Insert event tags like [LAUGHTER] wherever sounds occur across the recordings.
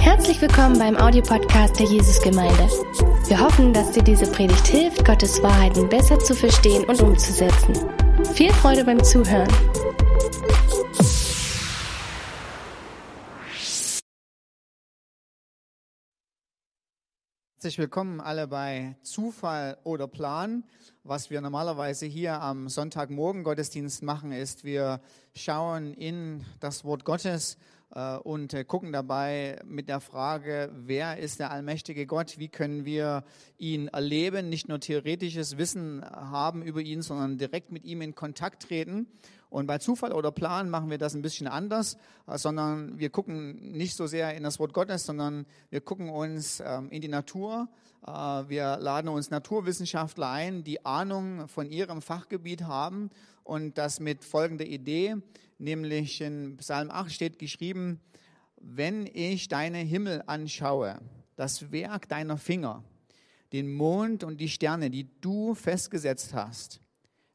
Herzlich willkommen beim Audiopodcast der Jesusgemeinde. Wir hoffen, dass dir diese Predigt hilft, Gottes Wahrheiten besser zu verstehen und umzusetzen. Viel Freude beim Zuhören. Herzlich willkommen alle bei Zufall oder Plan. Was wir normalerweise hier am Sonntagmorgen Gottesdienst machen, ist, wir schauen in das Wort Gottes und äh, gucken dabei mit der Frage, wer ist der allmächtige Gott? Wie können wir ihn erleben? Nicht nur theoretisches Wissen haben über ihn, sondern direkt mit ihm in Kontakt treten. Und bei Zufall oder Plan machen wir das ein bisschen anders, äh, sondern wir gucken nicht so sehr in das Wort Gottes, sondern wir gucken uns ähm, in die Natur. Äh, wir laden uns Naturwissenschaftler ein, die Ahnung von ihrem Fachgebiet haben und das mit folgender Idee, nämlich in Psalm 8 steht geschrieben, wenn ich deine Himmel anschaue, das Werk deiner Finger, den Mond und die Sterne, die du festgesetzt hast,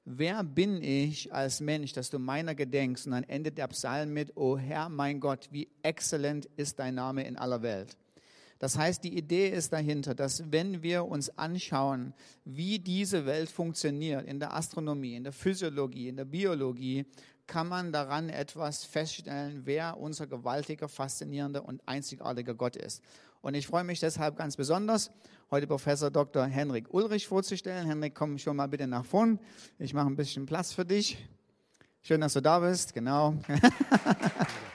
wer bin ich als Mensch, dass du meiner gedenkst? Und dann endet der Psalm mit, O Herr, mein Gott, wie exzellent ist dein Name in aller Welt. Das heißt, die Idee ist dahinter, dass wenn wir uns anschauen, wie diese Welt funktioniert, in der Astronomie, in der Physiologie, in der Biologie, kann man daran etwas feststellen, wer unser gewaltiger, faszinierender und einzigartiger Gott ist. Und ich freue mich deshalb ganz besonders, heute Professor Dr. Henrik Ulrich vorzustellen. Henrik, komm schon mal bitte nach vorn. Ich mache ein bisschen Platz für dich. Schön, dass du da bist. Genau. [LAUGHS]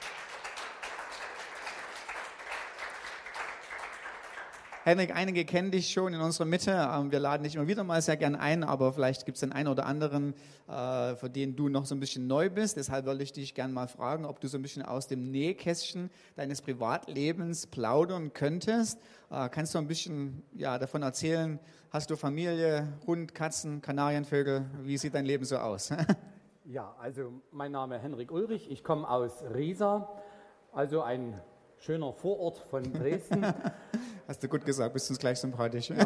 Henrik, einige kennen dich schon in unserer Mitte. Ähm, wir laden dich immer wieder mal sehr gern ein, aber vielleicht gibt es den einen oder anderen, äh, für den du noch so ein bisschen neu bist. Deshalb wollte ich dich gerne mal fragen, ob du so ein bisschen aus dem Nähkästchen deines Privatlebens plaudern könntest. Äh, kannst du ein bisschen ja, davon erzählen? Hast du Familie, Hund, Katzen, Kanarienvögel? Wie sieht dein Leben so aus? [LAUGHS] ja, also mein Name ist Henrik Ulrich. Ich komme aus Riesa, also ein schöner Vorort von Dresden. [LAUGHS] Hast du gut gesagt, bist uns gleich sympathisch. Ja,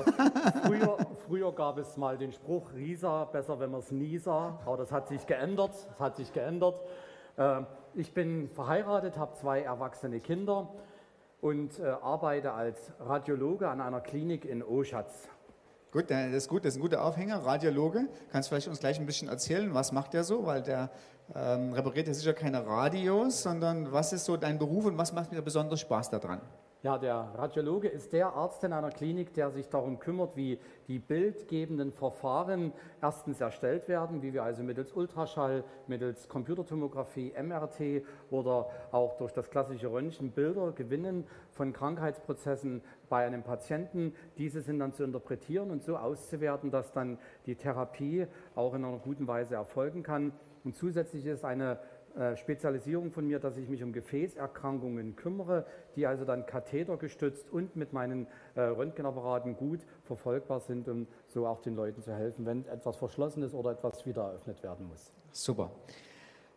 früher, früher, gab es mal den Spruch, Riesa, besser wenn man es nie sah, aber das hat sich geändert, das hat sich geändert. Äh, ich bin verheiratet, habe zwei erwachsene Kinder und äh, arbeite als Radiologe an einer Klinik in Oschatz. Gut, das ist gut, das ist ein guter Aufhänger. Radiologe, kannst du vielleicht uns gleich ein bisschen erzählen, was macht der so? Weil der ähm, repariert ja sicher keine Radios, sondern was ist so dein Beruf und was macht dir besonders Spaß daran? Ja, der Radiologe ist der Arzt in einer Klinik, der sich darum kümmert, wie die bildgebenden Verfahren erstens erstellt werden, wie wir also mittels Ultraschall, mittels Computertomographie, MRT oder auch durch das klassische Röntgen Bilder gewinnen von Krankheitsprozessen bei einem Patienten. Diese sind dann zu interpretieren und so auszuwerten, dass dann die Therapie auch in einer guten Weise erfolgen kann. Und zusätzlich ist eine Spezialisierung von mir, dass ich mich um Gefäßerkrankungen kümmere, die also dann kathetergestützt und mit meinen äh, Röntgenapparaten gut verfolgbar sind, um so auch den Leuten zu helfen, wenn etwas verschlossen ist oder etwas wieder eröffnet werden muss. Super.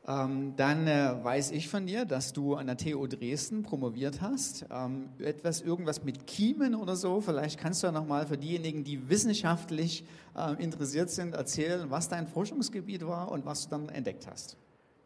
Ähm, dann äh, weiß ich von dir, dass du an der TU Dresden promoviert hast. Ähm, etwas, irgendwas mit Kiemen oder so. Vielleicht kannst du ja nochmal für diejenigen, die wissenschaftlich äh, interessiert sind, erzählen, was dein Forschungsgebiet war und was du dann entdeckt hast.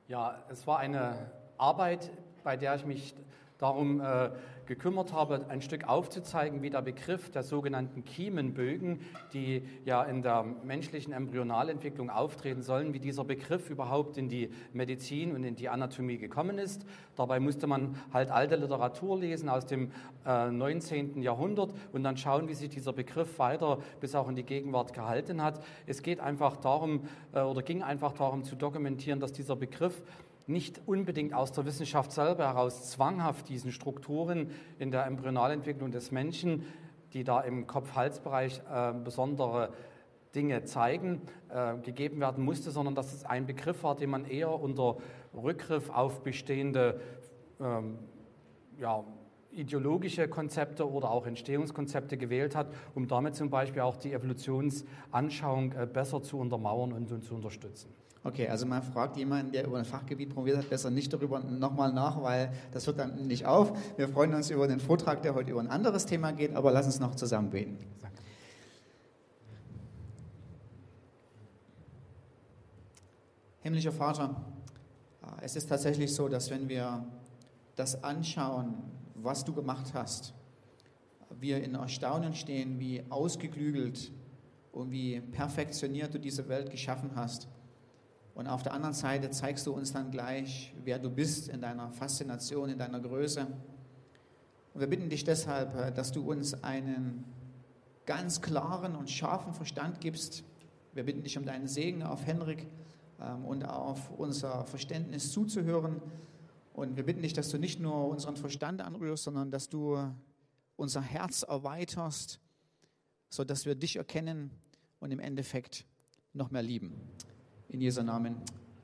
Ja, es war eine Arbeit, bei der ich mich darum äh, gekümmert habe, ein Stück aufzuzeigen, wie der Begriff der sogenannten Kiemenbögen, die ja in der menschlichen Embryonalentwicklung auftreten sollen, wie dieser Begriff überhaupt in die Medizin und in die Anatomie gekommen ist. Dabei musste man halt alte Literatur lesen aus dem äh, 19. Jahrhundert und dann schauen, wie sich dieser Begriff weiter bis auch in die Gegenwart gehalten hat. Es geht einfach darum äh, oder ging einfach darum zu dokumentieren, dass dieser Begriff nicht unbedingt aus der Wissenschaft selber heraus zwanghaft diesen Strukturen in der Embryonalentwicklung des Menschen, die da im Kopf-Hals-Bereich äh, besondere Dinge zeigen, äh, gegeben werden musste, sondern dass es ein Begriff war, den man eher unter Rückgriff auf bestehende ähm, ja, ideologische Konzepte oder auch Entstehungskonzepte gewählt hat, um damit zum Beispiel auch die Evolutionsanschauung äh, besser zu untermauern und, und zu unterstützen. Okay, also man fragt jemanden, der über ein Fachgebiet promoviert hat, besser nicht darüber nochmal nach, weil das hört dann nicht auf. Wir freuen uns über den Vortrag, der heute über ein anderes Thema geht, aber lass uns noch zusammen beten. Himmlischer Vater, es ist tatsächlich so, dass wenn wir das anschauen, was du gemacht hast. Wir in Erstaunen stehen, wie ausgeklügelt und wie perfektioniert du diese Welt geschaffen hast. Und auf der anderen Seite zeigst du uns dann gleich, wer du bist in deiner Faszination, in deiner Größe. Und wir bitten dich deshalb, dass du uns einen ganz klaren und scharfen Verstand gibst. Wir bitten dich um deinen Segen auf Henrik ähm, und auf unser Verständnis zuzuhören. Und wir bitten dich, dass du nicht nur unseren Verstand anrührst, sondern dass du unser Herz erweiterst, sodass wir dich erkennen und im Endeffekt noch mehr lieben. In Jesu Namen.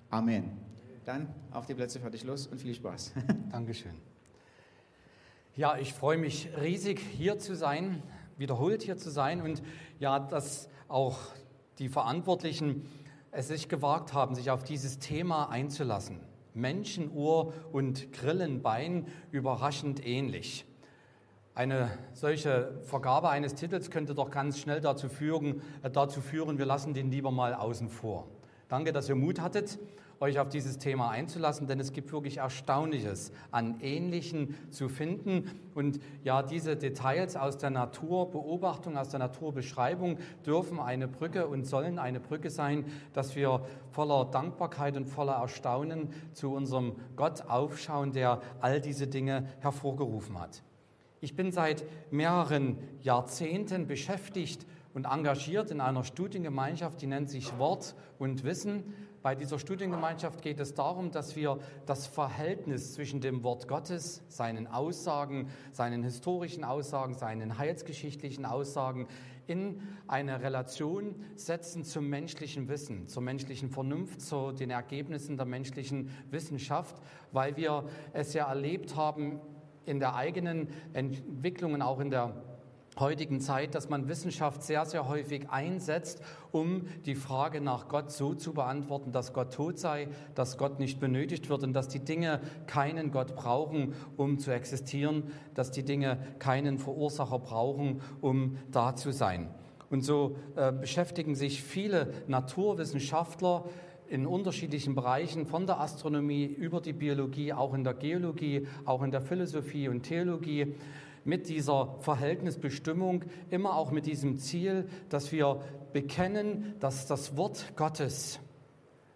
Amen. Dann auf die Plätze fertig los und viel Spaß. [LAUGHS] Dankeschön. Ja, ich freue mich riesig, hier zu sein, wiederholt hier zu sein und ja, dass auch die Verantwortlichen es sich gewagt haben, sich auf dieses Thema einzulassen. Menschenuhr und Grillenbein überraschend ähnlich. Eine solche Vergabe eines Titels könnte doch ganz schnell dazu führen, äh, dazu führen, wir lassen den lieber mal außen vor. Danke, dass ihr Mut hattet, euch auf dieses Thema einzulassen, denn es gibt wirklich Erstaunliches an Ähnlichen zu finden. Und ja, diese Details aus der Naturbeobachtung, aus der Naturbeschreibung dürfen eine Brücke und sollen eine Brücke sein, dass wir voller Dankbarkeit und voller Erstaunen zu unserem Gott aufschauen, der all diese Dinge hervorgerufen hat. Ich bin seit mehreren Jahrzehnten beschäftigt und engagiert in einer Studiengemeinschaft, die nennt sich Wort und Wissen. Bei dieser Studiengemeinschaft geht es darum, dass wir das Verhältnis zwischen dem Wort Gottes, seinen Aussagen, seinen historischen Aussagen, seinen heilsgeschichtlichen Aussagen in eine Relation setzen zum menschlichen Wissen, zur menschlichen Vernunft, zu den Ergebnissen der menschlichen Wissenschaft, weil wir es ja erlebt haben in der eigenen Entwicklung und auch in der heutigen Zeit, dass man Wissenschaft sehr, sehr häufig einsetzt, um die Frage nach Gott so zu beantworten, dass Gott tot sei, dass Gott nicht benötigt wird und dass die Dinge keinen Gott brauchen, um zu existieren, dass die Dinge keinen Verursacher brauchen, um da zu sein. Und so äh, beschäftigen sich viele Naturwissenschaftler in unterschiedlichen Bereichen, von der Astronomie über die Biologie, auch in der Geologie, auch in der Philosophie und Theologie, mit dieser Verhältnisbestimmung, immer auch mit diesem Ziel, dass wir bekennen, dass das Wort Gottes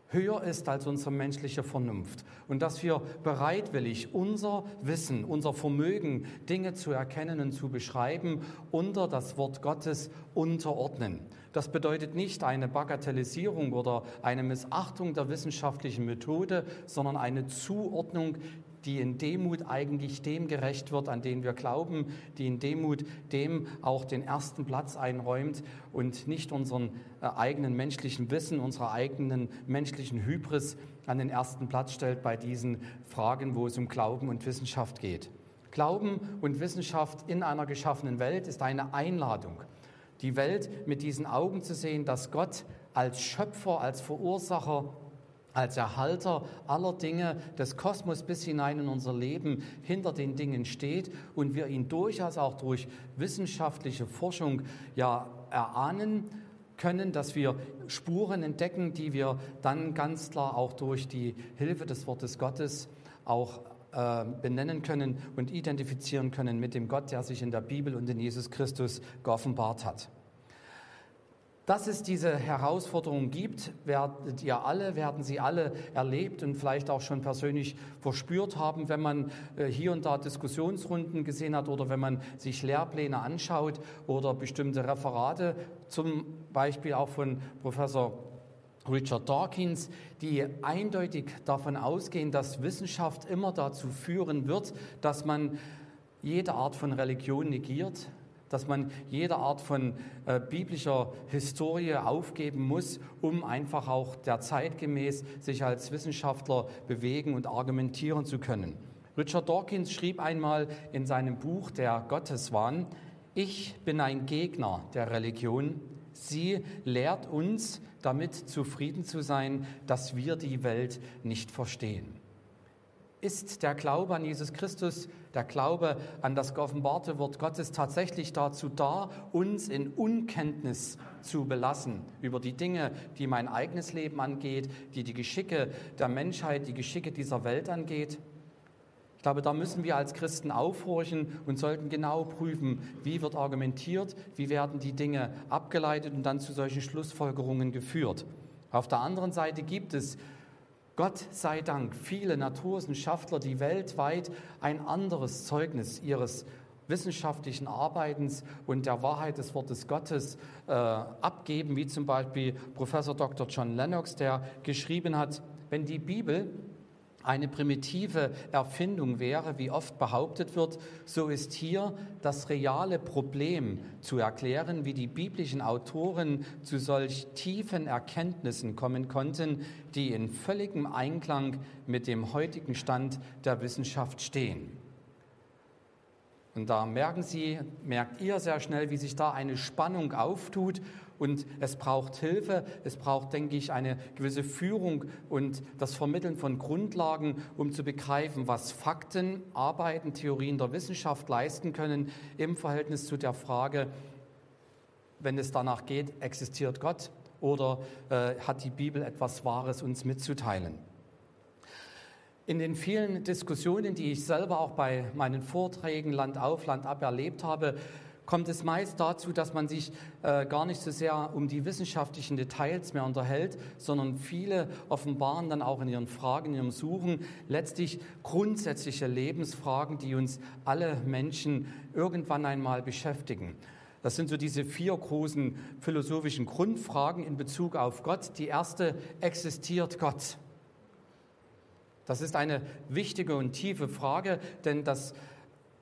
höher ist als unsere menschliche Vernunft und dass wir bereitwillig unser Wissen, unser Vermögen, Dinge zu erkennen und zu beschreiben, unter das Wort Gottes unterordnen. Das bedeutet nicht eine Bagatellisierung oder eine Missachtung der wissenschaftlichen Methode, sondern eine Zuordnung, die in Demut eigentlich dem gerecht wird, an den wir glauben, die in Demut dem auch den ersten Platz einräumt und nicht unseren äh, eigenen menschlichen Wissen, unserer eigenen menschlichen Hybris an den ersten Platz stellt bei diesen Fragen, wo es um Glauben und Wissenschaft geht. Glauben und Wissenschaft in einer geschaffenen Welt ist eine Einladung die Welt mit diesen Augen zu sehen, dass Gott als Schöpfer, als Verursacher, als Erhalter aller Dinge des Kosmos bis hinein in unser Leben hinter den Dingen steht und wir ihn durchaus auch durch wissenschaftliche Forschung ja erahnen können, dass wir Spuren entdecken, die wir dann ganz klar auch durch die Hilfe des Wortes Gottes auch äh, benennen können und identifizieren können mit dem Gott, der sich in der Bibel und in Jesus Christus geoffenbart hat. Dass es diese Herausforderungen gibt, werdet ihr alle, werden Sie alle erlebt und vielleicht auch schon persönlich verspürt haben, wenn man äh, hier und da Diskussionsrunden gesehen hat oder wenn man sich Lehrpläne anschaut oder bestimmte Referate, zum Beispiel auch von Professor Richard Dawkins, die eindeutig davon ausgehen, dass Wissenschaft immer dazu führen wird, dass man jede Art von Religion negiert, dass man jede Art von äh, biblischer Historie aufgeben muss, um einfach auch der zeitgemäß sich als Wissenschaftler bewegen und argumentieren zu können. Richard Dawkins schrieb einmal in seinem Buch Der Gotteswahn, ich bin ein Gegner der Religion, Sie lehrt uns, damit zufrieden zu sein, dass wir die Welt nicht verstehen. Ist der Glaube an Jesus Christus, der Glaube an das geoffenbarte Wort Gottes tatsächlich dazu da, uns in Unkenntnis zu belassen über die Dinge, die mein eigenes Leben angeht, die die Geschicke der Menschheit, die Geschicke dieser Welt angeht? Ich glaube, da müssen wir als Christen aufhorchen und sollten genau prüfen, wie wird argumentiert, wie werden die Dinge abgeleitet und dann zu solchen Schlussfolgerungen geführt. Auf der anderen Seite gibt es, Gott sei Dank, viele Naturwissenschaftler, die weltweit ein anderes Zeugnis ihres wissenschaftlichen Arbeitens und der Wahrheit des Wortes Gottes äh, abgeben, wie zum Beispiel Professor Dr. John Lennox, der geschrieben hat, wenn die Bibel eine primitive Erfindung wäre, wie oft behauptet wird, so ist hier das reale Problem zu erklären, wie die biblischen Autoren zu solch tiefen Erkenntnissen kommen konnten, die in völligem Einklang mit dem heutigen Stand der Wissenschaft stehen. Und da merken Sie, merkt ihr sehr schnell, wie sich da eine Spannung auftut und es braucht Hilfe, es braucht, denke ich, eine gewisse Führung und das Vermitteln von Grundlagen, um zu begreifen, was Fakten, Arbeiten, Theorien der Wissenschaft leisten können im Verhältnis zu der Frage, wenn es danach geht, existiert Gott oder äh, hat die Bibel etwas Wahres uns mitzuteilen. In den vielen Diskussionen, die ich selber auch bei meinen Vorträgen Land auf, Land ab erlebt habe, kommt es meist dazu, dass man sich äh, gar nicht so sehr um die wissenschaftlichen Details mehr unterhält, sondern viele offenbaren dann auch in ihren Fragen, in ihrem Suchen letztlich grundsätzliche Lebensfragen, die uns alle Menschen irgendwann einmal beschäftigen. Das sind so diese vier großen philosophischen Grundfragen in Bezug auf Gott. Die erste, existiert Gott? Das ist eine wichtige und tiefe Frage, denn das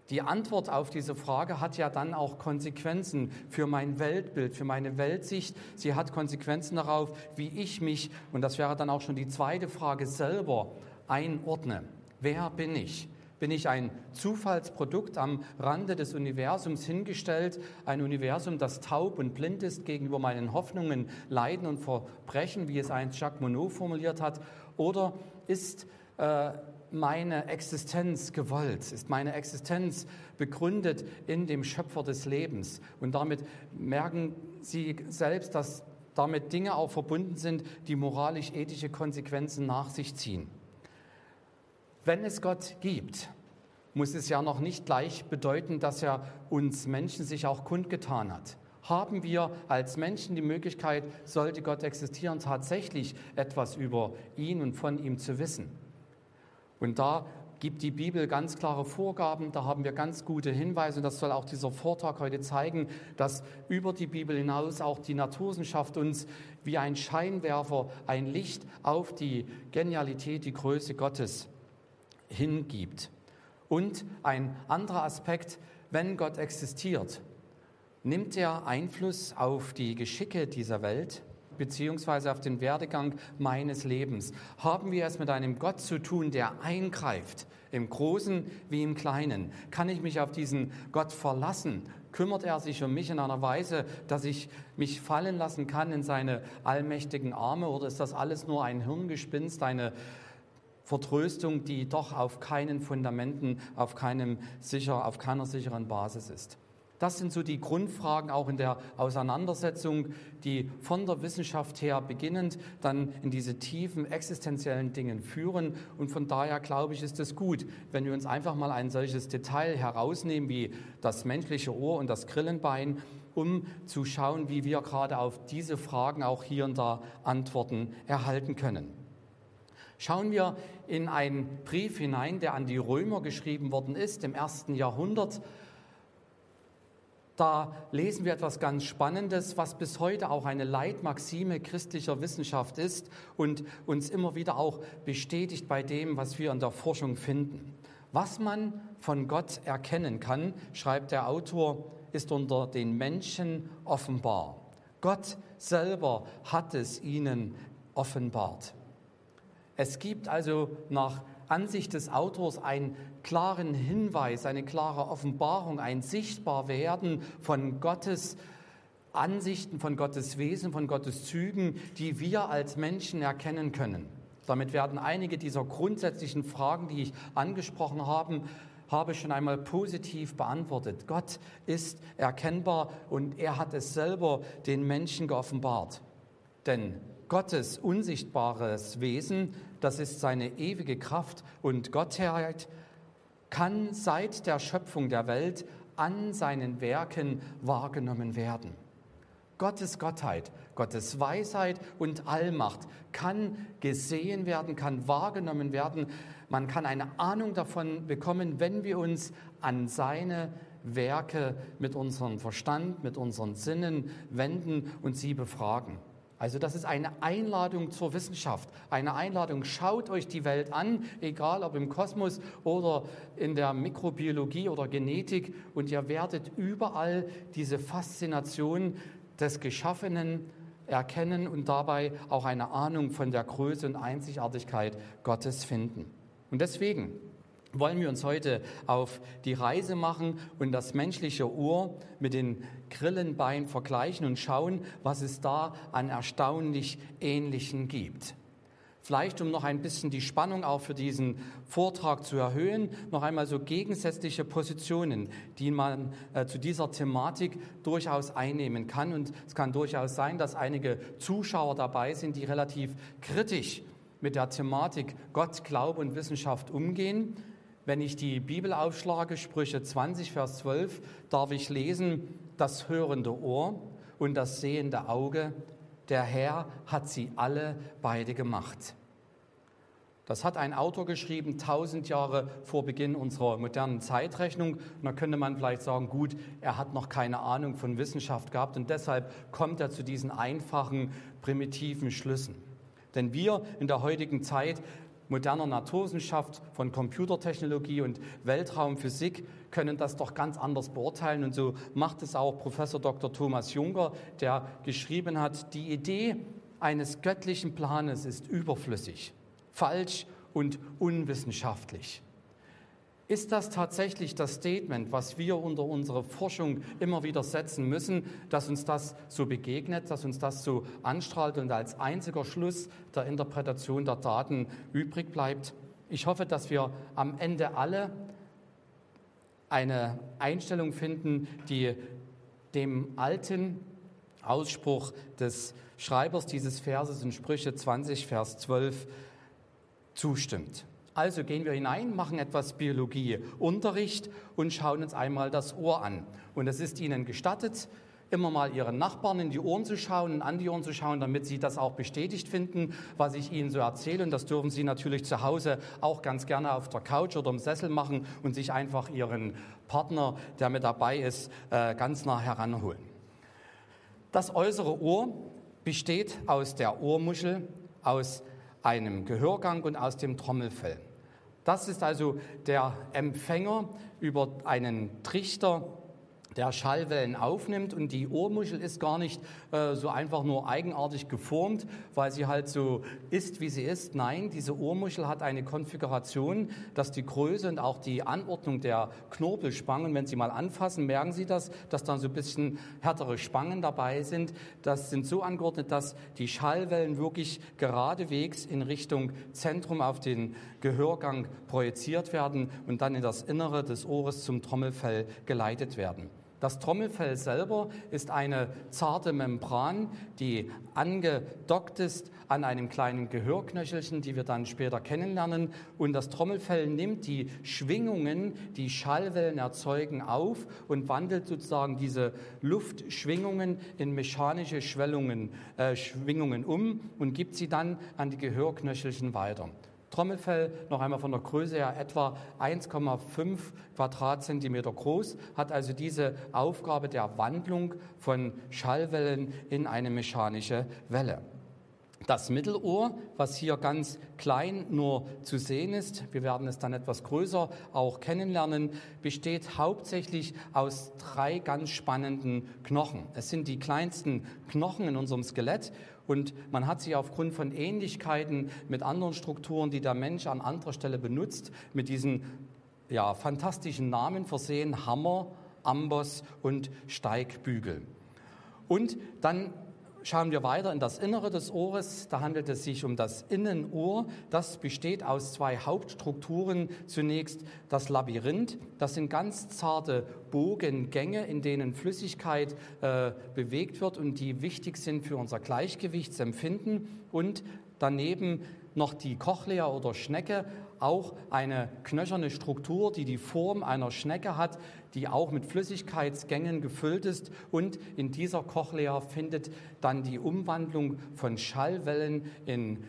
die Antwort auf diese Frage hat ja dann auch Konsequenzen für mein Weltbild, für meine Weltsicht. Sie hat Konsequenzen darauf, wie ich mich, und das wäre dann auch schon die zweite Frage, selber einordne. Wer bin ich? Bin ich ein Zufallsprodukt am Rande des Universums hingestellt, ein Universum, das taub und blind ist gegenüber meinen Hoffnungen, Leiden und Verbrechen, wie es einst Jacques Monod formuliert hat? Oder ist äh, meine Existenz gewollt? Ist meine Existenz begründet in dem Schöpfer des Lebens? Und damit merken Sie selbst, dass damit Dinge auch verbunden sind, die moralisch-ethische Konsequenzen nach sich ziehen. Wenn es Gott gibt, muss es ja noch nicht gleich bedeuten, dass er uns Menschen sich auch kundgetan hat. Haben wir als Menschen die Möglichkeit, sollte Gott existieren, tatsächlich etwas über ihn und von ihm zu wissen? Und da gibt die Bibel ganz klare Vorgaben, da haben wir ganz gute Hinweise und das soll auch dieser Vortrag heute zeigen, dass über die Bibel hinaus auch die Naturwissenschaft uns wie ein Scheinwerfer ein Licht auf die Genialität, die Größe Gottes hingibt. Und ein anderer Aspekt, wenn Gott existiert, nimmt er Einfluss auf die Geschicke dieser Welt? Beziehungsweise auf den Werdegang meines Lebens. Haben wir es mit einem Gott zu tun, der eingreift, im Großen wie im Kleinen? Kann ich mich auf diesen Gott verlassen? Kümmert er sich um mich in einer Weise, dass ich mich fallen lassen kann in seine allmächtigen Arme? Oder ist das alles nur ein Hirngespinst, eine Vertröstung, die doch auf keinen Fundamenten, auf, keinem sicher, auf keiner sicheren Basis ist? Das sind so die Grundfragen auch in der Auseinandersetzung, die von der Wissenschaft her beginnend dann in diese tiefen existenziellen Dingen führen. Und von daher glaube ich, ist es gut, wenn wir uns einfach mal ein solches Detail herausnehmen wie das menschliche Ohr und das Grillenbein, um zu schauen, wie wir gerade auf diese Fragen auch hier und da Antworten erhalten können. Schauen wir in einen Brief hinein, der an die Römer geschrieben worden ist im ersten Jahrhundert da lesen wir etwas ganz Spannendes, was bis heute auch eine Leitmaxime christlicher Wissenschaft ist und uns immer wieder auch bestätigt bei dem, was wir in der Forschung finden. Was man von Gott erkennen kann, schreibt der Autor, ist unter den Menschen offenbar. Gott selber hat es ihnen offenbart. Es gibt also nach Ansicht des Autors einen klaren Hinweis, eine klare Offenbarung, ein Sichtbarwerden von Gottes Ansichten, von Gottes Wesen, von Gottes Zügen, die wir als Menschen erkennen können. Damit werden einige dieser grundsätzlichen Fragen, die ich angesprochen habe, habe schon einmal positiv beantwortet. Gott ist erkennbar und er hat es selber den Menschen geoffenbart. Denn Gottes unsichtbares Wesen, das ist seine ewige Kraft und Gottheit, kann seit der Schöpfung der Welt an seinen Werken wahrgenommen werden. Gottes Gottheit, Gottes Weisheit und Allmacht kann gesehen werden, kann wahrgenommen werden. Man kann eine Ahnung davon bekommen, wenn wir uns an seine Werke mit unserem Verstand, mit unseren Sinnen wenden und sie befragen. Also das ist eine Einladung zur Wissenschaft, eine Einladung, schaut euch die Welt an, egal ob im Kosmos oder in der Mikrobiologie oder Genetik, und ihr werdet überall diese Faszination des Geschaffenen erkennen und dabei auch eine Ahnung von der Größe und Einzigartigkeit Gottes finden. Und deswegen wollen wir uns heute auf die Reise machen und das menschliche Ohr mit den Grillenbeinen vergleichen und schauen, was es da an erstaunlich Ähnlichen gibt. Vielleicht, um noch ein bisschen die Spannung auch für diesen Vortrag zu erhöhen, noch einmal so gegensätzliche Positionen, die man äh, zu dieser Thematik durchaus einnehmen kann. Und es kann durchaus sein, dass einige Zuschauer dabei sind, die relativ kritisch mit der Thematik Gott, Glaube und Wissenschaft umgehen. Wenn ich die Bibel aufschlage, Sprüche 20, Vers 12, darf ich lesen, das hörende Ohr und das sehende Auge, der Herr hat sie alle beide gemacht. Das hat ein Autor geschrieben, tausend Jahre vor Beginn unserer modernen Zeitrechnung. Und da könnte man vielleicht sagen, gut, er hat noch keine Ahnung von Wissenschaft gehabt und deshalb kommt er zu diesen einfachen, primitiven Schlüssen. Denn wir in der heutigen Zeit moderner Naturwissenschaft, von Computertechnologie und Weltraumphysik können das doch ganz anders beurteilen. Und so macht es auch Professor Dr. Thomas Juncker, der geschrieben hat, die Idee eines göttlichen Planes ist überflüssig, falsch und unwissenschaftlich. Ist das tatsächlich das Statement, was wir unter unsere Forschung immer wieder setzen müssen, dass uns das so begegnet, dass uns das so anstrahlt und als einziger Schluss der Interpretation der Daten übrig bleibt? Ich hoffe, dass wir am Ende alle eine Einstellung finden, die dem alten Ausspruch des Schreibers dieses Verses in Sprüche 20, Vers 12 zustimmt. Also gehen wir hinein, machen etwas Biologieunterricht und schauen uns einmal das Ohr an. Und es ist Ihnen gestattet, immer mal Ihren Nachbarn in die Ohren zu schauen und an die Ohren zu schauen, damit Sie das auch bestätigt finden, was ich Ihnen so erzähle. Und das dürfen Sie natürlich zu Hause auch ganz gerne auf der Couch oder im Sessel machen und sich einfach Ihren Partner, der mit dabei ist, äh, ganz nah heranholen. Das äußere Ohr besteht aus der Ohrmuschel, aus einem Gehörgang und aus dem Trommelfell. Das ist also der Empfänger über einen Trichter der Schallwellen aufnimmt. Und die Ohrmuschel ist gar nicht äh, so einfach nur eigenartig geformt, weil sie halt so ist, wie sie ist. Nein, diese Ohrmuschel hat eine Konfiguration, dass die Größe und auch die Anordnung der Knorpelspangen, wenn Sie mal anfassen, merken Sie das, dass da so ein bisschen härtere Spangen dabei sind. Das sind so angeordnet, dass die Schallwellen wirklich geradewegs in Richtung Zentrum auf den Gehörgang projiziert werden und dann in das Innere des Ohres zum Trommelfell geleitet werden. Das Trommelfell selber ist eine zarte Membran, die angedockt ist an einem kleinen Gehörknöchelchen, die wir dann später kennenlernen. Und das Trommelfell nimmt die Schwingungen, die Schallwellen erzeugen, auf und wandelt sozusagen diese Luftschwingungen in mechanische Schwellungen, äh, Schwingungen um und gibt sie dann an die Gehörknöchelchen weiter. Trommelfell, noch einmal von der Größe her etwa 1,5 Quadratzentimeter groß, hat also diese Aufgabe der Wandlung von Schallwellen in eine mechanische Welle. Das Mittelohr, was hier ganz klein nur zu sehen ist, wir werden es dann etwas größer auch kennenlernen, besteht hauptsächlich aus drei ganz spannenden Knochen. Es sind die kleinsten Knochen in unserem Skelett und man hat sie aufgrund von Ähnlichkeiten mit anderen Strukturen, die der Mensch an anderer Stelle benutzt, mit diesen ja, fantastischen Namen versehen, Hammer, Amboss und Steigbügel. Und dann Schauen wir weiter in das Innere des Ohres. Da handelt es sich um das Innenohr. Das besteht aus zwei Hauptstrukturen. Zunächst das Labyrinth. Das sind ganz zarte Bogengänge, in denen Flüssigkeit äh, bewegt wird und die wichtig sind für unser Gleichgewichtsempfinden. Und daneben noch die Cochlea oder Schnecke, auch eine knöcherne Struktur, die die Form einer Schnecke hat, die auch mit Flüssigkeitsgängen gefüllt ist. Und in dieser Cochlea findet dann die Umwandlung von Schallwellen in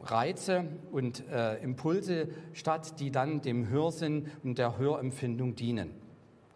Reize und äh, Impulse statt, die dann dem Hörsinn und der Hörempfindung dienen.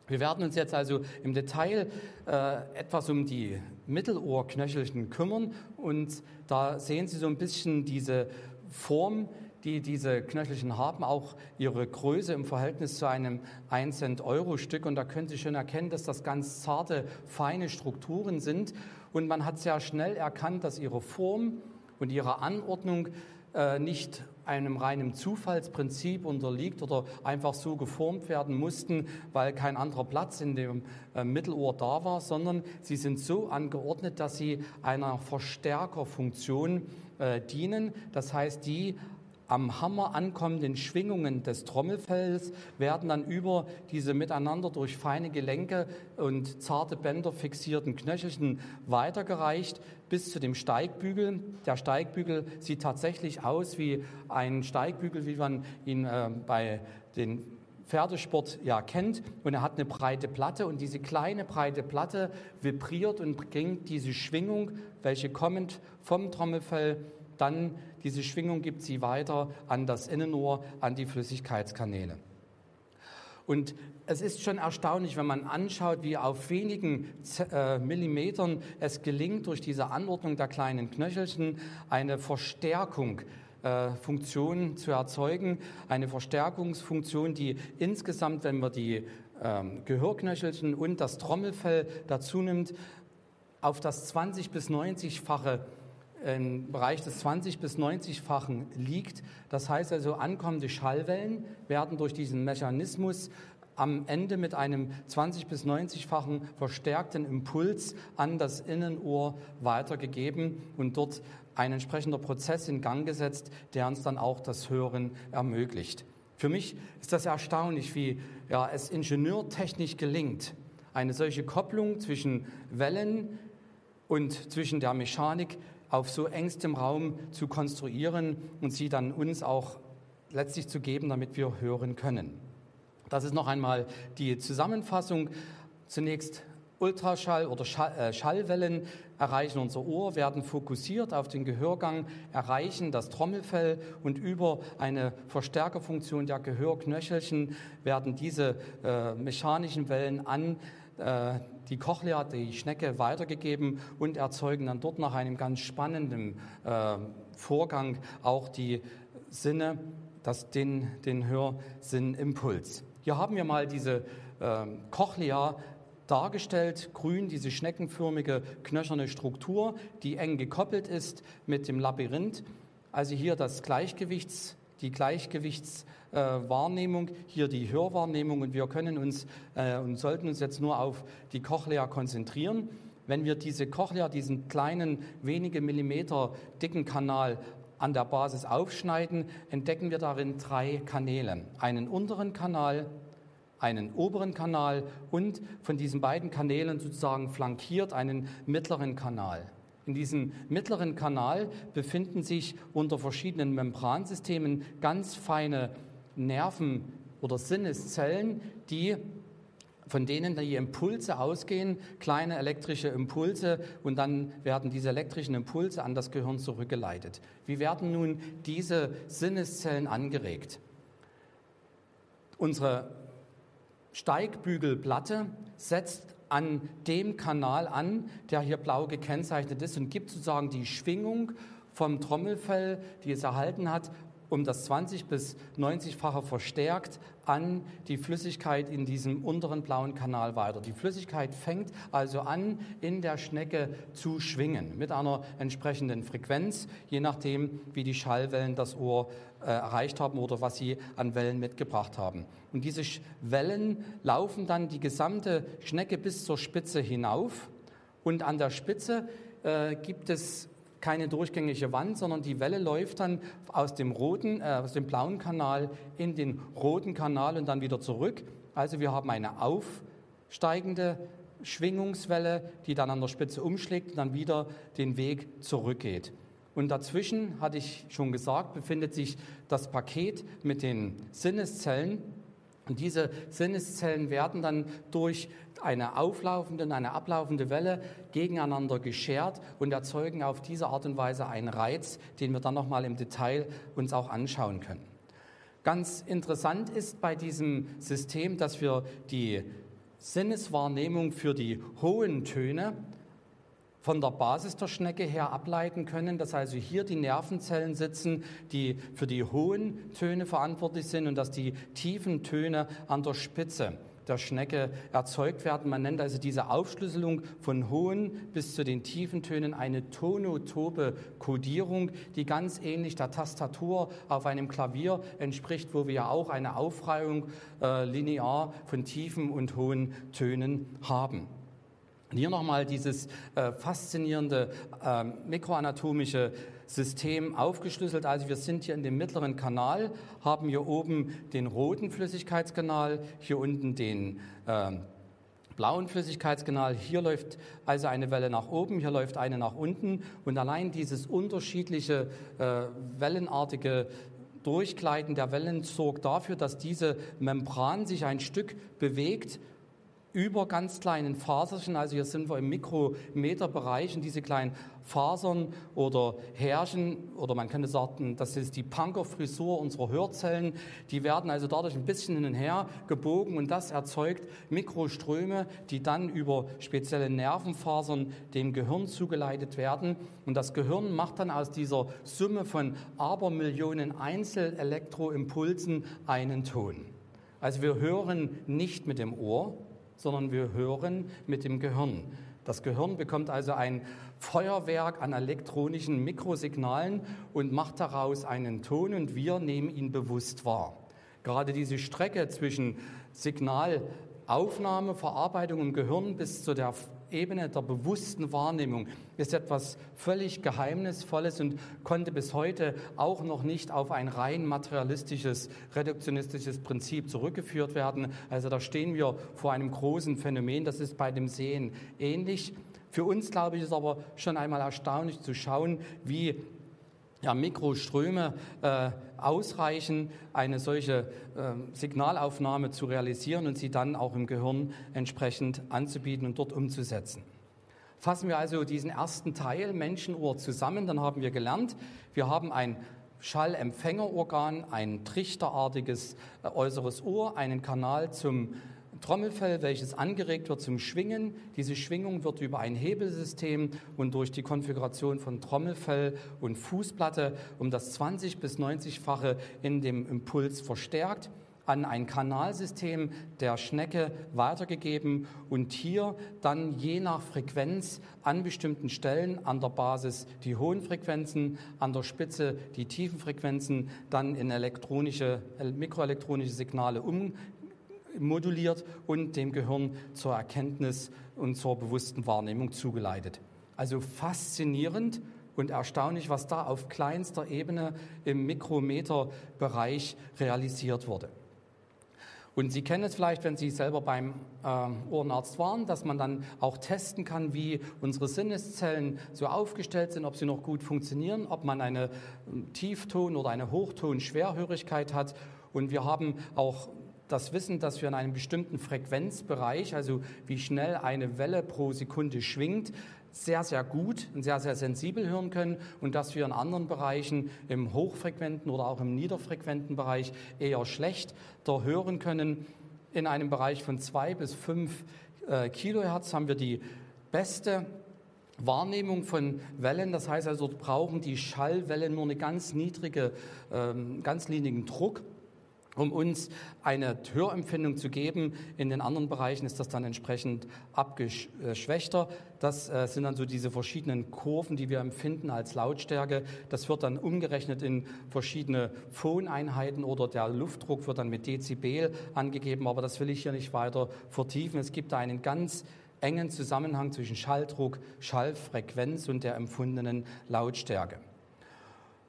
Wir werden uns jetzt also im Detail äh, etwas um die Mittelohrknöchelchen kümmern und da sehen Sie so ein bisschen diese Form, die diese Knöchelchen haben, auch ihre Größe im Verhältnis zu einem 1 Cent Euro Stück und da können Sie schon erkennen, dass das ganz zarte, feine Strukturen sind und man hat sehr schnell erkannt, dass ihre Form und ihre Anordnung äh, nicht einem reinen Zufallsprinzip unterliegt oder einfach so geformt werden mussten, weil kein anderer Platz in dem äh, Mittelohr da war, sondern sie sind so angeordnet, dass sie einer Verstärkerfunktion äh, dienen. Das heißt, die am Hammer ankommenden Schwingungen des Trommelfells werden dann über diese miteinander durch feine Gelenke und zarte Bänder fixierten Knöchelchen weitergereicht bis zu dem Steigbügel. Der Steigbügel sieht tatsächlich aus wie ein Steigbügel, wie man ihn äh, bei den Pferdesport ja kennt und er hat eine breite Platte und diese kleine breite Platte vibriert und bringt diese Schwingung, welche kommend vom Trommelfell dann diese Schwingung gibt sie weiter an das Innenohr, an die Flüssigkeitskanäle. Und es ist schon erstaunlich, wenn man anschaut, wie auf wenigen äh, Millimetern es gelingt, durch diese Anordnung der kleinen Knöchelchen eine Verstärkung äh, Funktion zu erzeugen, eine Verstärkungsfunktion, die insgesamt, wenn man die ähm, Gehörknöchelchen und das Trommelfell dazu nimmt, auf das 20 bis 90-fache im Bereich des 20 bis 90-fachen liegt. Das heißt also, ankommende Schallwellen werden durch diesen Mechanismus am Ende mit einem 20 bis 90-fachen verstärkten Impuls an das Innenohr weitergegeben und dort ein entsprechender Prozess in Gang gesetzt, der uns dann auch das Hören ermöglicht. Für mich ist das erstaunlich, wie ja, es ingenieurtechnisch gelingt, eine solche Kopplung zwischen Wellen und zwischen der Mechanik auf so engstem Raum zu konstruieren und sie dann uns auch letztlich zu geben, damit wir hören können. Das ist noch einmal die Zusammenfassung. Zunächst Ultraschall oder äh, Schallwellen erreichen unser Ohr, werden fokussiert auf den Gehörgang, erreichen das Trommelfell und über eine Verstärkerfunktion der Gehörknöchelchen werden diese äh, mechanischen Wellen an die Cochlea, die Schnecke, weitergegeben und erzeugen dann dort nach einem ganz spannenden äh, Vorgang auch die Sinne, das, den, den Hörsinnimpuls. Hier haben wir mal diese äh, Cochlea dargestellt, grün, diese schneckenförmige knöcherne Struktur, die eng gekoppelt ist mit dem Labyrinth. Also hier das Gleichgewichts, die Gleichgewichts äh, Wahrnehmung, hier die Hörwahrnehmung und wir können uns äh, und sollten uns jetzt nur auf die Cochlea konzentrieren. Wenn wir diese Cochlea, diesen kleinen, wenige Millimeter dicken Kanal an der Basis aufschneiden, entdecken wir darin drei Kanäle. Einen unteren Kanal, einen oberen Kanal und von diesen beiden Kanälen sozusagen flankiert einen mittleren Kanal. In diesem mittleren Kanal befinden sich unter verschiedenen Membransystemen ganz feine Nerven oder Sinneszellen, die von denen die Impulse ausgehen, kleine elektrische Impulse, und dann werden diese elektrischen Impulse an das Gehirn zurückgeleitet. Wie werden nun diese Sinneszellen angeregt? Unsere Steigbügelplatte setzt an dem Kanal an, der hier blau gekennzeichnet ist und gibt sozusagen die Schwingung vom Trommelfell, die es erhalten hat, um das 20 bis 90-fache verstärkt an die Flüssigkeit in diesem unteren blauen Kanal weiter. Die Flüssigkeit fängt also an, in der Schnecke zu schwingen mit einer entsprechenden Frequenz, je nachdem, wie die Schallwellen das Ohr äh, erreicht haben oder was sie an Wellen mitgebracht haben. Und diese Wellen laufen dann die gesamte Schnecke bis zur Spitze hinauf und an der Spitze äh, gibt es keine durchgängige Wand, sondern die Welle läuft dann aus dem roten, äh, aus dem blauen Kanal in den roten Kanal und dann wieder zurück. Also wir haben eine aufsteigende Schwingungswelle, die dann an der Spitze umschlägt und dann wieder den Weg zurückgeht. Und dazwischen, hatte ich schon gesagt, befindet sich das Paket mit den Sinneszellen. Und diese Sinneszellen werden dann durch eine auflaufende und eine ablaufende Welle gegeneinander geschert und erzeugen auf diese Art und Weise einen Reiz, den wir dann nochmal im Detail uns auch anschauen können. Ganz interessant ist bei diesem System, dass wir die Sinneswahrnehmung für die hohen Töne von der Basis der Schnecke her ableiten können, dass also hier die Nervenzellen sitzen, die für die hohen Töne verantwortlich sind und dass die tiefen Töne an der Spitze der Schnecke erzeugt werden. Man nennt also diese Aufschlüsselung von hohen bis zu den tiefen Tönen eine tonotope Kodierung, die ganz ähnlich der Tastatur auf einem Klavier entspricht, wo wir ja auch eine Aufreihung äh, linear von tiefen und hohen Tönen haben. Und hier nochmal dieses äh, faszinierende äh, mikroanatomische System aufgeschlüsselt. Also wir sind hier in dem mittleren Kanal, haben hier oben den roten Flüssigkeitskanal, hier unten den äh, blauen Flüssigkeitskanal. Hier läuft also eine Welle nach oben, hier läuft eine nach unten. Und allein dieses unterschiedliche, äh, wellenartige Durchgleiten der Wellen sorgt dafür, dass diese Membran sich ein Stück bewegt über ganz kleinen Faserchen, also hier sind wir im Mikrometerbereich und diese kleinen Fasern oder Härchen oder man könnte sagen, das ist die Punkerfrisur unserer Hörzellen, die werden also dadurch ein bisschen hin und her gebogen und das erzeugt Mikroströme, die dann über spezielle Nervenfasern dem Gehirn zugeleitet werden und das Gehirn macht dann aus dieser Summe von Abermillionen Einzelelektroimpulsen einen Ton. Also wir hören nicht mit dem Ohr, sondern wir hören mit dem Gehirn. Das Gehirn bekommt also ein Feuerwerk an elektronischen Mikrosignalen und macht daraus einen Ton und wir nehmen ihn bewusst wahr. Gerade diese Strecke zwischen Signalaufnahme, Verarbeitung im Gehirn bis zu der Ebene der bewussten Wahrnehmung ist etwas völlig Geheimnisvolles und konnte bis heute auch noch nicht auf ein rein materialistisches, reduktionistisches Prinzip zurückgeführt werden. Also da stehen wir vor einem großen Phänomen, das ist bei dem Sehen ähnlich. Für uns, glaube ich, ist aber schon einmal erstaunlich zu schauen, wie ja, Mikroströme äh, ausreichen, eine solche äh, Signalaufnahme zu realisieren und sie dann auch im Gehirn entsprechend anzubieten und dort umzusetzen. Fassen wir also diesen ersten Teil Menschenohr zusammen, dann haben wir gelernt, wir haben ein Schallempfängerorgan, ein trichterartiges äh, äußeres Ohr, einen Kanal zum Trommelfell, welches angeregt wird zum Schwingen. Diese Schwingung wird über ein Hebelsystem und durch die Konfiguration von Trommelfell und Fußplatte um das 20 bis 90-fache in dem Impuls verstärkt an ein Kanalsystem der Schnecke weitergegeben und hier dann je nach Frequenz an bestimmten Stellen an der Basis die hohen Frequenzen, an der Spitze die tiefen Frequenzen dann in elektronische, mikroelektronische Signale um, moduliert und dem Gehirn zur Erkenntnis und zur bewussten Wahrnehmung zugeleitet. Also faszinierend und erstaunlich, was da auf kleinster Ebene im Mikrometerbereich realisiert wurde. Und Sie kennen es vielleicht, wenn Sie selber beim äh, Ohrenarzt waren, dass man dann auch testen kann, wie unsere Sinneszellen so aufgestellt sind, ob sie noch gut funktionieren, ob man eine ähm, Tiefton- oder eine Hochton-Schwerhörigkeit hat. Und wir haben auch das Wissen, dass wir in einem bestimmten Frequenzbereich, also wie schnell eine Welle pro Sekunde schwingt, sehr, sehr gut und sehr, sehr sensibel hören können und dass wir in anderen Bereichen im hochfrequenten oder auch im niederfrequenten Bereich eher schlecht da hören können. In einem Bereich von zwei bis fünf äh, Kilohertz haben wir die beste Wahrnehmung von Wellen, das heißt also, brauchen die Schallwellen nur einen ganz niedrige, ähm, ganz niedrigen Druck um uns eine Hörempfindung zu geben. In den anderen Bereichen ist das dann entsprechend abgeschwächter. Das äh, sind dann so diese verschiedenen Kurven, die wir empfinden als Lautstärke. Das wird dann umgerechnet in verschiedene Phoneinheiten oder der Luftdruck wird dann mit Dezibel angegeben. Aber das will ich hier nicht weiter vertiefen. Es gibt da einen ganz engen Zusammenhang zwischen Schalldruck, Schallfrequenz und der empfundenen Lautstärke.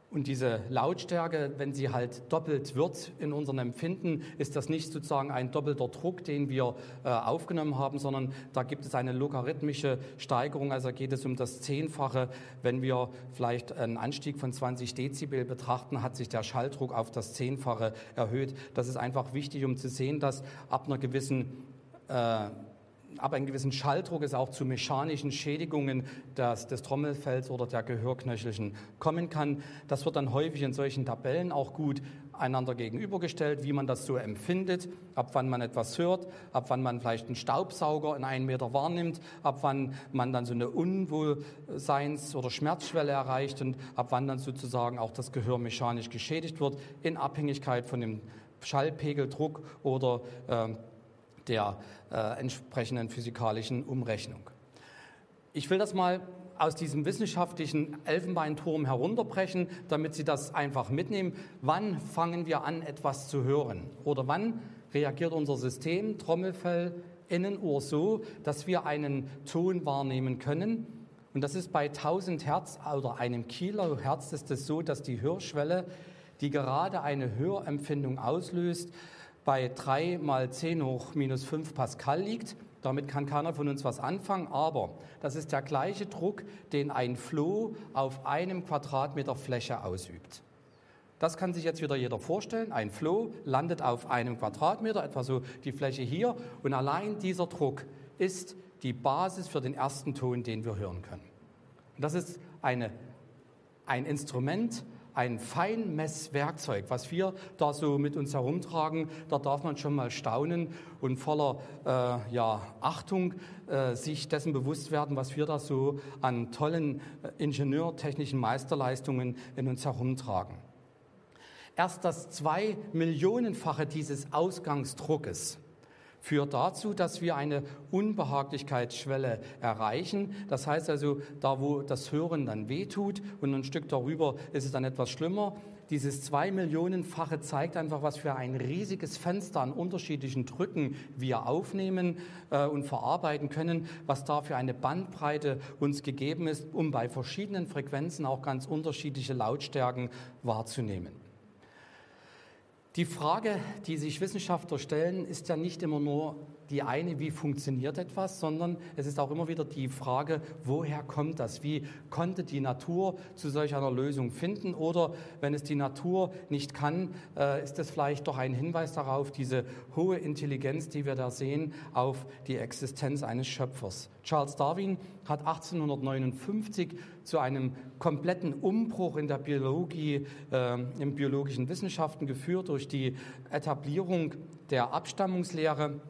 Und diese Lautstärke, wenn sie halt doppelt wird in unserem Empfinden, ist das nicht sozusagen ein doppelter Druck, den wir äh, aufgenommen haben, sondern da gibt es eine logarithmische Steigerung. Also geht es um das Zehnfache. Wenn wir vielleicht einen Anstieg von 20 Dezibel betrachten, hat sich der Schalldruck auf das Zehnfache erhöht. Das ist einfach wichtig, um zu sehen, dass ab einer gewissen äh, ab einem gewissen Schalldruck es auch zu mechanischen Schädigungen des, des Trommelfells oder der Gehörknöchelchen kommen kann. Das wird dann häufig in solchen Tabellen auch gut einander gegenübergestellt, wie man das so empfindet, ab wann man etwas hört, ab wann man vielleicht einen Staubsauger in einen Meter wahrnimmt, ab wann man dann so eine Unwohlseins- oder Schmerzschwelle erreicht und ab wann dann sozusagen auch das Gehör mechanisch geschädigt wird, in Abhängigkeit von dem Schallpegeldruck oder äh, der äh, entsprechenden physikalischen Umrechnung. Ich will das mal aus diesem wissenschaftlichen Elfenbeinturm herunterbrechen, damit Sie das einfach mitnehmen. Wann fangen wir an, etwas zu hören? Oder wann reagiert unser System, Trommelfell, Innenohr so, dass wir einen Ton wahrnehmen können? Und das ist bei 1000 Hertz oder einem Kilohertz ist es so, dass die Hörschwelle, die gerade eine Hörempfindung auslöst, bei 3 mal 10 hoch minus 5 Pascal liegt. Damit kann keiner von uns was anfangen, aber das ist der gleiche Druck, den ein Floh auf einem Quadratmeter Fläche ausübt. Das kann sich jetzt wieder jeder vorstellen. Ein Floh landet auf einem Quadratmeter, etwa so die Fläche hier, und allein dieser Druck ist die Basis für den ersten Ton, den wir hören können. Und das ist eine, ein Instrument, ein Feinmesswerkzeug, was wir da so mit uns herumtragen. Da darf man schon mal staunen und voller äh, ja, Achtung äh, sich dessen bewusst werden, was wir da so an tollen äh, ingenieurtechnischen Meisterleistungen in uns herumtragen. Erst das zwei Millionenfache dieses Ausgangsdruckes führt dazu, dass wir eine Unbehaglichkeitsschwelle erreichen. Das heißt also, da wo das Hören dann wehtut und ein Stück darüber ist es dann etwas schlimmer. Dieses zwei Millionenfache zeigt einfach, was für ein riesiges Fenster an unterschiedlichen Drücken wir aufnehmen äh, und verarbeiten können, was da für eine Bandbreite uns gegeben ist, um bei verschiedenen Frequenzen auch ganz unterschiedliche Lautstärken wahrzunehmen. Die Frage, die sich Wissenschaftler stellen, ist ja nicht immer nur die eine, wie funktioniert etwas, sondern es ist auch immer wieder die Frage, woher kommt das? Wie konnte die Natur zu solch einer Lösung finden? Oder wenn es die Natur nicht kann, äh, ist es vielleicht doch ein Hinweis darauf, diese hohe Intelligenz, die wir da sehen, auf die Existenz eines Schöpfers. Charles Darwin hat 1859 zu einem kompletten Umbruch in der Biologie, äh, in biologischen Wissenschaften geführt durch die Etablierung der Abstammungslehre.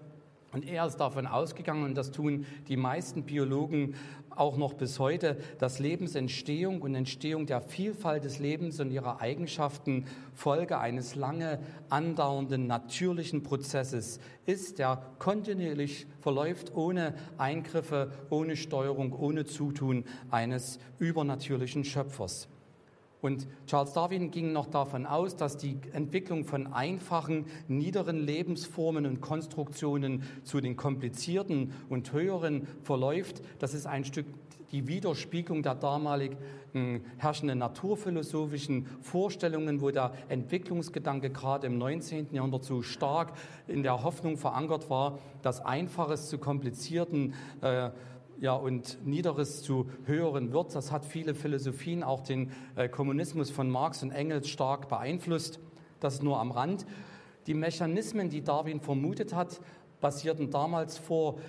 Und er ist davon ausgegangen, und das tun die meisten Biologen auch noch bis heute, dass Lebensentstehung und Entstehung der Vielfalt des Lebens und ihrer Eigenschaften Folge eines lange andauernden natürlichen Prozesses ist, der kontinuierlich verläuft ohne Eingriffe, ohne Steuerung, ohne Zutun eines übernatürlichen Schöpfers. Und Charles Darwin ging noch davon aus, dass die Entwicklung von einfachen, niederen Lebensformen und Konstruktionen zu den komplizierten und höheren verläuft. Das ist ein Stück die Widerspiegelung der damalig herrschenden naturphilosophischen Vorstellungen, wo der Entwicklungsgedanke gerade im 19. Jahrhundert so stark in der Hoffnung verankert war, dass Einfaches zu komplizierten äh, ja, und Niederes zu höheren wird. Das hat viele Philosophien, auch den äh, Kommunismus von Marx und Engels stark beeinflusst. Das nur am Rand. Die Mechanismen, die Darwin vermutet hat, basierten damals vor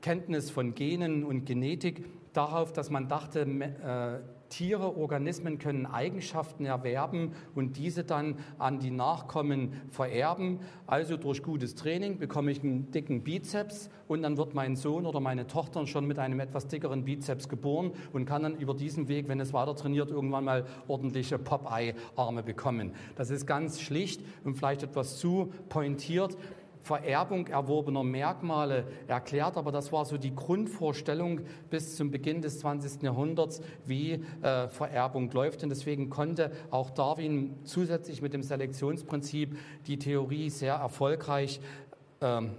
Kenntnis von Genen und Genetik darauf, dass man dachte, äh, Tiere, Organismen können Eigenschaften erwerben und diese dann an die Nachkommen vererben. Also durch gutes Training bekomme ich einen dicken Bizeps und dann wird mein Sohn oder meine Tochter schon mit einem etwas dickeren Bizeps geboren und kann dann über diesen Weg, wenn es weiter trainiert, irgendwann mal ordentliche Popeye-Arme bekommen. Das ist ganz schlicht und vielleicht etwas zu pointiert. Vererbung erworbener Merkmale erklärt, aber das war so die Grundvorstellung bis zum Beginn des 20. Jahrhunderts, wie äh, Vererbung läuft. Und deswegen konnte auch Darwin zusätzlich mit dem Selektionsprinzip die Theorie sehr erfolgreich ähm,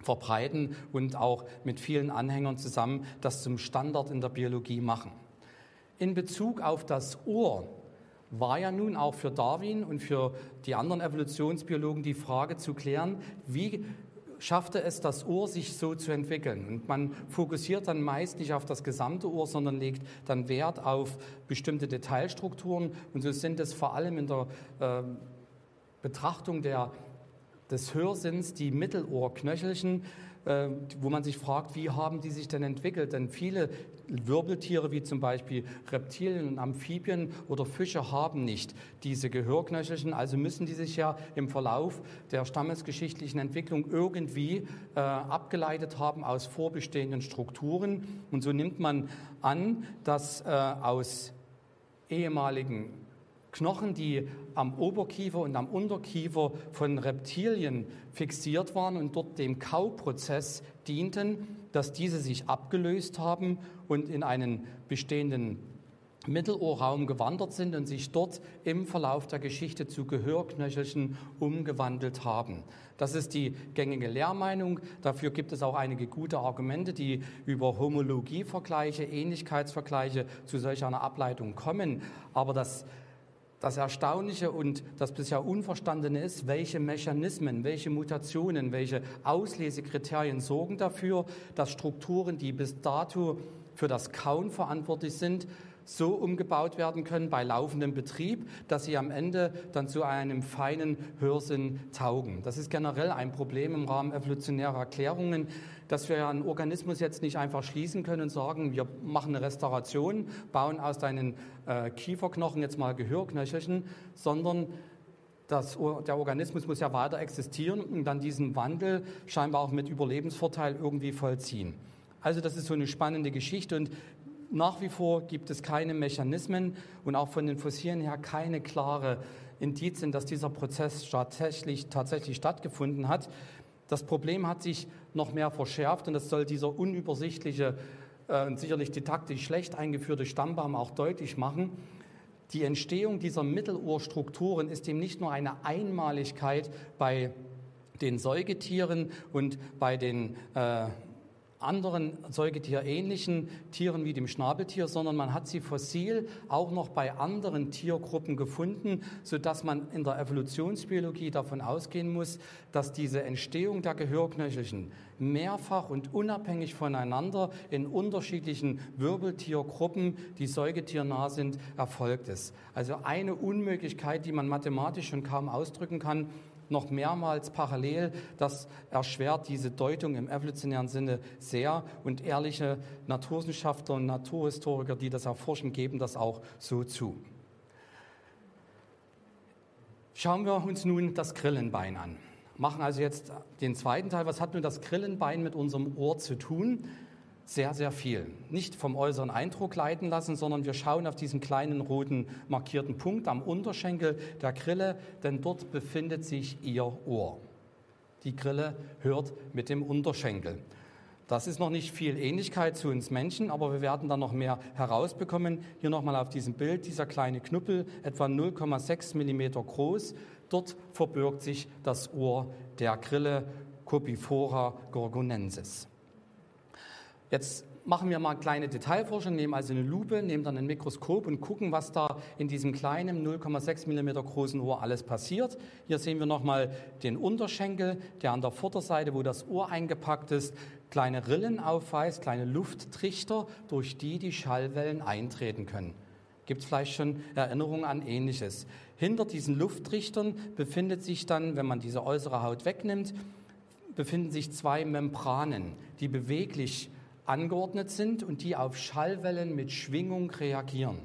verbreiten und auch mit vielen Anhängern zusammen das zum Standard in der Biologie machen. In Bezug auf das Ohr war ja nun auch für Darwin und für die anderen Evolutionsbiologen die Frage zu klären, wie schaffte es das Ohr, sich so zu entwickeln. Und man fokussiert dann meist nicht auf das gesamte Ohr, sondern legt dann Wert auf bestimmte Detailstrukturen. Und so sind es vor allem in der äh, Betrachtung der, des Hörsinns die Mittelohrknöchelchen, wo man sich fragt, wie haben die sich denn entwickelt? Denn viele Wirbeltiere wie zum Beispiel Reptilien und Amphibien oder Fische haben nicht diese Gehörknöchelchen, also müssen die sich ja im Verlauf der stammesgeschichtlichen Entwicklung irgendwie äh, abgeleitet haben aus vorbestehenden Strukturen. Und so nimmt man an, dass äh, aus ehemaligen Knochen, die am Oberkiefer und am Unterkiefer von Reptilien fixiert waren und dort dem Kauprozess dienten, dass diese sich abgelöst haben und in einen bestehenden Mittelohrraum gewandert sind und sich dort im Verlauf der Geschichte zu Gehörknöchelchen umgewandelt haben. Das ist die gängige Lehrmeinung. Dafür gibt es auch einige gute Argumente, die über Homologievergleiche, Ähnlichkeitsvergleiche zu solch einer Ableitung kommen. Aber das das Erstaunliche und das bisher Unverstandene ist, welche Mechanismen, welche Mutationen, welche Auslesekriterien sorgen dafür, dass Strukturen, die bis dato für das Kauen verantwortlich sind, so umgebaut werden können bei laufendem Betrieb, dass sie am Ende dann zu einem feinen Hörsinn taugen. Das ist generell ein Problem im Rahmen evolutionärer Erklärungen, dass wir einen Organismus jetzt nicht einfach schließen können und sagen, wir machen eine Restauration, bauen aus deinen äh, Kieferknochen jetzt mal Gehörknöchelchen, sondern das, der Organismus muss ja weiter existieren und dann diesen Wandel scheinbar auch mit Überlebensvorteil irgendwie vollziehen. Also das ist so eine spannende Geschichte und nach wie vor gibt es keine Mechanismen und auch von den Fossilien her keine klare Indizien, dass dieser Prozess tatsächlich, tatsächlich stattgefunden hat. Das Problem hat sich noch mehr verschärft und das soll dieser unübersichtliche äh, und sicherlich didaktisch schlecht eingeführte Stammbaum auch deutlich machen. Die Entstehung dieser Mittelohrstrukturen ist eben nicht nur eine Einmaligkeit bei den Säugetieren und bei den äh, anderen säugetierähnlichen Tieren wie dem Schnabeltier, sondern man hat sie fossil auch noch bei anderen Tiergruppen gefunden, sodass man in der Evolutionsbiologie davon ausgehen muss, dass diese Entstehung der Gehörknöchelchen mehrfach und unabhängig voneinander in unterschiedlichen Wirbeltiergruppen, die säugetiernah sind, erfolgt ist. Also eine Unmöglichkeit, die man mathematisch schon kaum ausdrücken kann, noch mehrmals parallel. Das erschwert diese Deutung im evolutionären Sinne sehr. Und ehrliche Naturwissenschaftler und Naturhistoriker, die das erforschen, geben das auch so zu. Schauen wir uns nun das Grillenbein an. Machen also jetzt den zweiten Teil. Was hat nun das Grillenbein mit unserem Ohr zu tun? Sehr, sehr viel. Nicht vom äußeren Eindruck leiten lassen, sondern wir schauen auf diesen kleinen roten markierten Punkt am Unterschenkel der Grille, denn dort befindet sich ihr Ohr. Die Grille hört mit dem Unterschenkel. Das ist noch nicht viel Ähnlichkeit zu uns Menschen, aber wir werden dann noch mehr herausbekommen. Hier nochmal auf diesem Bild, dieser kleine Knuppel, etwa 0,6 mm groß. Dort verbirgt sich das Ohr der Grille Copifora gorgonensis. Jetzt machen wir mal kleine Detailforschung, nehmen also eine Lupe, nehmen dann ein Mikroskop und gucken, was da in diesem kleinen 0,6 mm großen Ohr alles passiert. Hier sehen wir nochmal den Unterschenkel, der an der Vorderseite, wo das Ohr eingepackt ist, kleine Rillen aufweist, kleine Lufttrichter, durch die die Schallwellen eintreten können. Gibt es vielleicht schon Erinnerungen an Ähnliches? Hinter diesen Lufttrichtern befindet sich dann, wenn man diese äußere Haut wegnimmt, befinden sich zwei Membranen, die beweglich angeordnet sind und die auf Schallwellen mit Schwingung reagieren.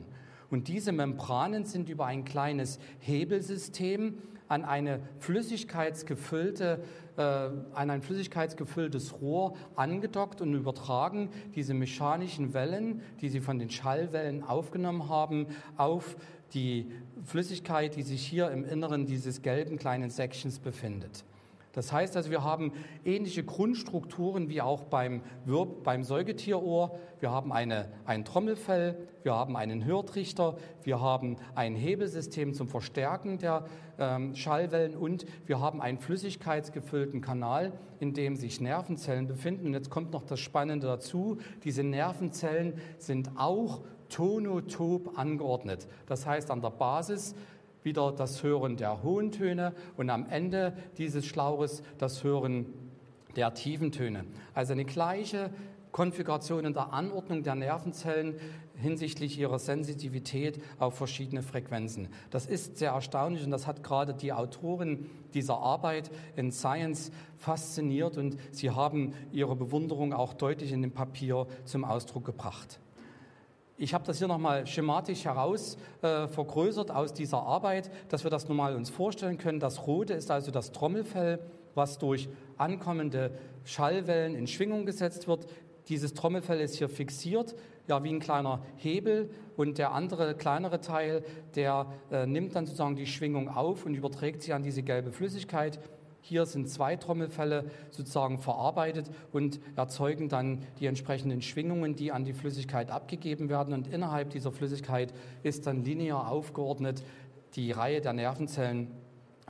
Und diese Membranen sind über ein kleines Hebelsystem an eine flüssigkeitsgefüllte, äh, an ein flüssigkeitsgefülltes Rohr angedockt und übertragen diese mechanischen Wellen, die sie von den Schallwellen aufgenommen haben, auf die Flüssigkeit, die sich hier im Inneren dieses gelben kleinen Säckchens befindet. Das heißt also, wir haben ähnliche Grundstrukturen wie auch beim, Wirb, beim Säugetierohr. Wir haben eine, ein Trommelfell, wir haben einen Hörtrichter, wir haben ein Hebelsystem zum Verstärken der ähm, Schallwellen und wir haben einen flüssigkeitsgefüllten Kanal, in dem sich Nervenzellen befinden. Und jetzt kommt noch das Spannende dazu, diese Nervenzellen sind auch tonotop angeordnet. Das heißt, an der Basis wieder das Hören der hohen Töne und am Ende dieses Schlauches das Hören der tiefen Töne. Also eine gleiche Konfiguration in der Anordnung der Nervenzellen hinsichtlich ihrer Sensitivität auf verschiedene Frequenzen. Das ist sehr erstaunlich und das hat gerade die Autoren dieser Arbeit in Science fasziniert und sie haben ihre Bewunderung auch deutlich in dem Papier zum Ausdruck gebracht. Ich habe das hier nochmal schematisch heraus äh, vergrößert aus dieser Arbeit, dass wir das nochmal uns vorstellen können. Das Rote ist also das Trommelfell, was durch ankommende Schallwellen in Schwingung gesetzt wird. Dieses Trommelfell ist hier fixiert, ja wie ein kleiner Hebel und der andere kleinere Teil, der äh, nimmt dann sozusagen die Schwingung auf und überträgt sie an diese gelbe Flüssigkeit. Hier sind zwei Trommelfälle sozusagen verarbeitet und erzeugen dann die entsprechenden Schwingungen, die an die Flüssigkeit abgegeben werden. Und innerhalb dieser Flüssigkeit ist dann linear aufgeordnet die Reihe der Nervenzellen,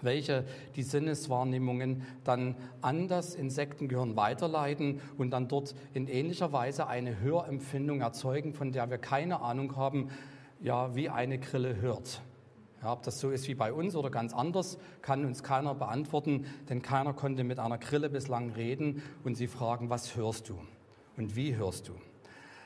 welche die Sinneswahrnehmungen dann an das Insektengehirn weiterleiten und dann dort in ähnlicher Weise eine Hörempfindung erzeugen, von der wir keine Ahnung haben, ja, wie eine Grille hört. Ja, ob das so ist wie bei uns oder ganz anders, kann uns keiner beantworten, denn keiner konnte mit einer Grille bislang reden und sie fragen, was hörst du und wie hörst du?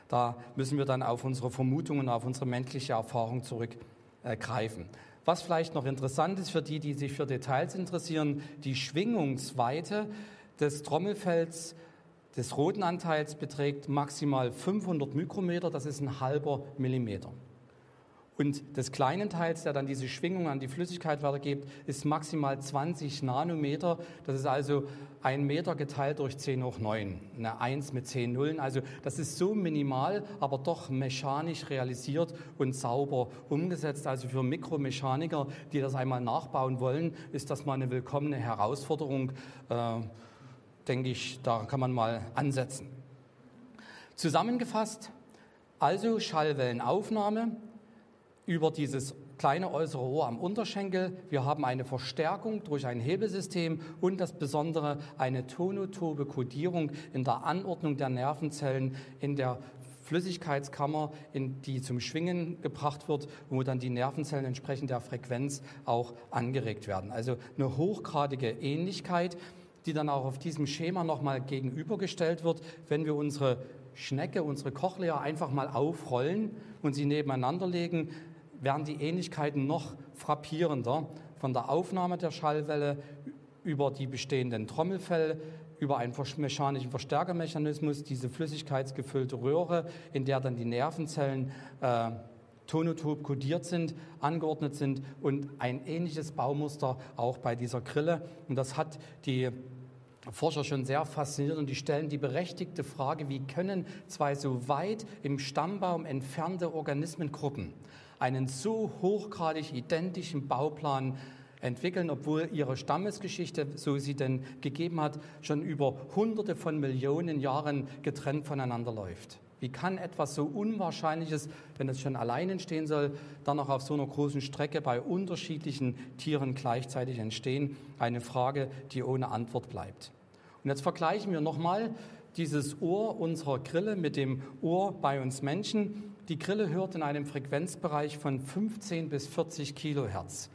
Da müssen wir dann auf unsere Vermutungen, auf unsere menschliche Erfahrung zurückgreifen. Was vielleicht noch interessant ist für die, die sich für Details interessieren, die Schwingungsweite des Trommelfells des roten Anteils beträgt maximal 500 Mikrometer, das ist ein halber Millimeter. Und des kleinen Teils, der dann diese Schwingung an die Flüssigkeit weitergibt, ist maximal 20 Nanometer. Das ist also ein Meter geteilt durch 10 hoch 9. Eine 1 mit 10 Nullen. Also das ist so minimal, aber doch mechanisch realisiert und sauber umgesetzt. Also für Mikromechaniker, die das einmal nachbauen wollen, ist das mal eine willkommene Herausforderung. Äh, denke ich, da kann man mal ansetzen. Zusammengefasst, also Schallwellenaufnahme, über dieses kleine äußere Ohr am Unterschenkel. Wir haben eine Verstärkung durch ein Hebelsystem und das Besondere eine tonotobe Kodierung in der Anordnung der Nervenzellen in der Flüssigkeitskammer, in die zum Schwingen gebracht wird, wo dann die Nervenzellen entsprechend der Frequenz auch angeregt werden. Also eine hochgradige Ähnlichkeit, die dann auch auf diesem Schema nochmal gegenübergestellt wird, wenn wir unsere Schnecke, unsere Cochlea einfach mal aufrollen und sie nebeneinander legen, werden die Ähnlichkeiten noch frappierender von der Aufnahme der Schallwelle über die bestehenden Trommelfälle, über einen mechanischen Verstärkermechanismus, diese flüssigkeitsgefüllte Röhre, in der dann die Nervenzellen äh, tonotop kodiert sind, angeordnet sind und ein ähnliches Baumuster auch bei dieser Grille. Und das hat die Forscher schon sehr fasziniert und die stellen die berechtigte Frage, wie können zwei so weit im Stammbaum entfernte Organismengruppen einen so hochgradig identischen Bauplan entwickeln, obwohl ihre Stammesgeschichte, so sie denn gegeben hat, schon über hunderte von Millionen Jahren getrennt voneinander läuft. Wie kann etwas so Unwahrscheinliches, wenn es schon allein entstehen soll, dann noch auf so einer großen Strecke bei unterschiedlichen Tieren gleichzeitig entstehen? Eine Frage, die ohne Antwort bleibt. Und jetzt vergleichen wir nochmal dieses Ohr unserer Grille mit dem Ohr bei uns Menschen. Die Grille hört in einem Frequenzbereich von 15 bis 40 Kilohertz.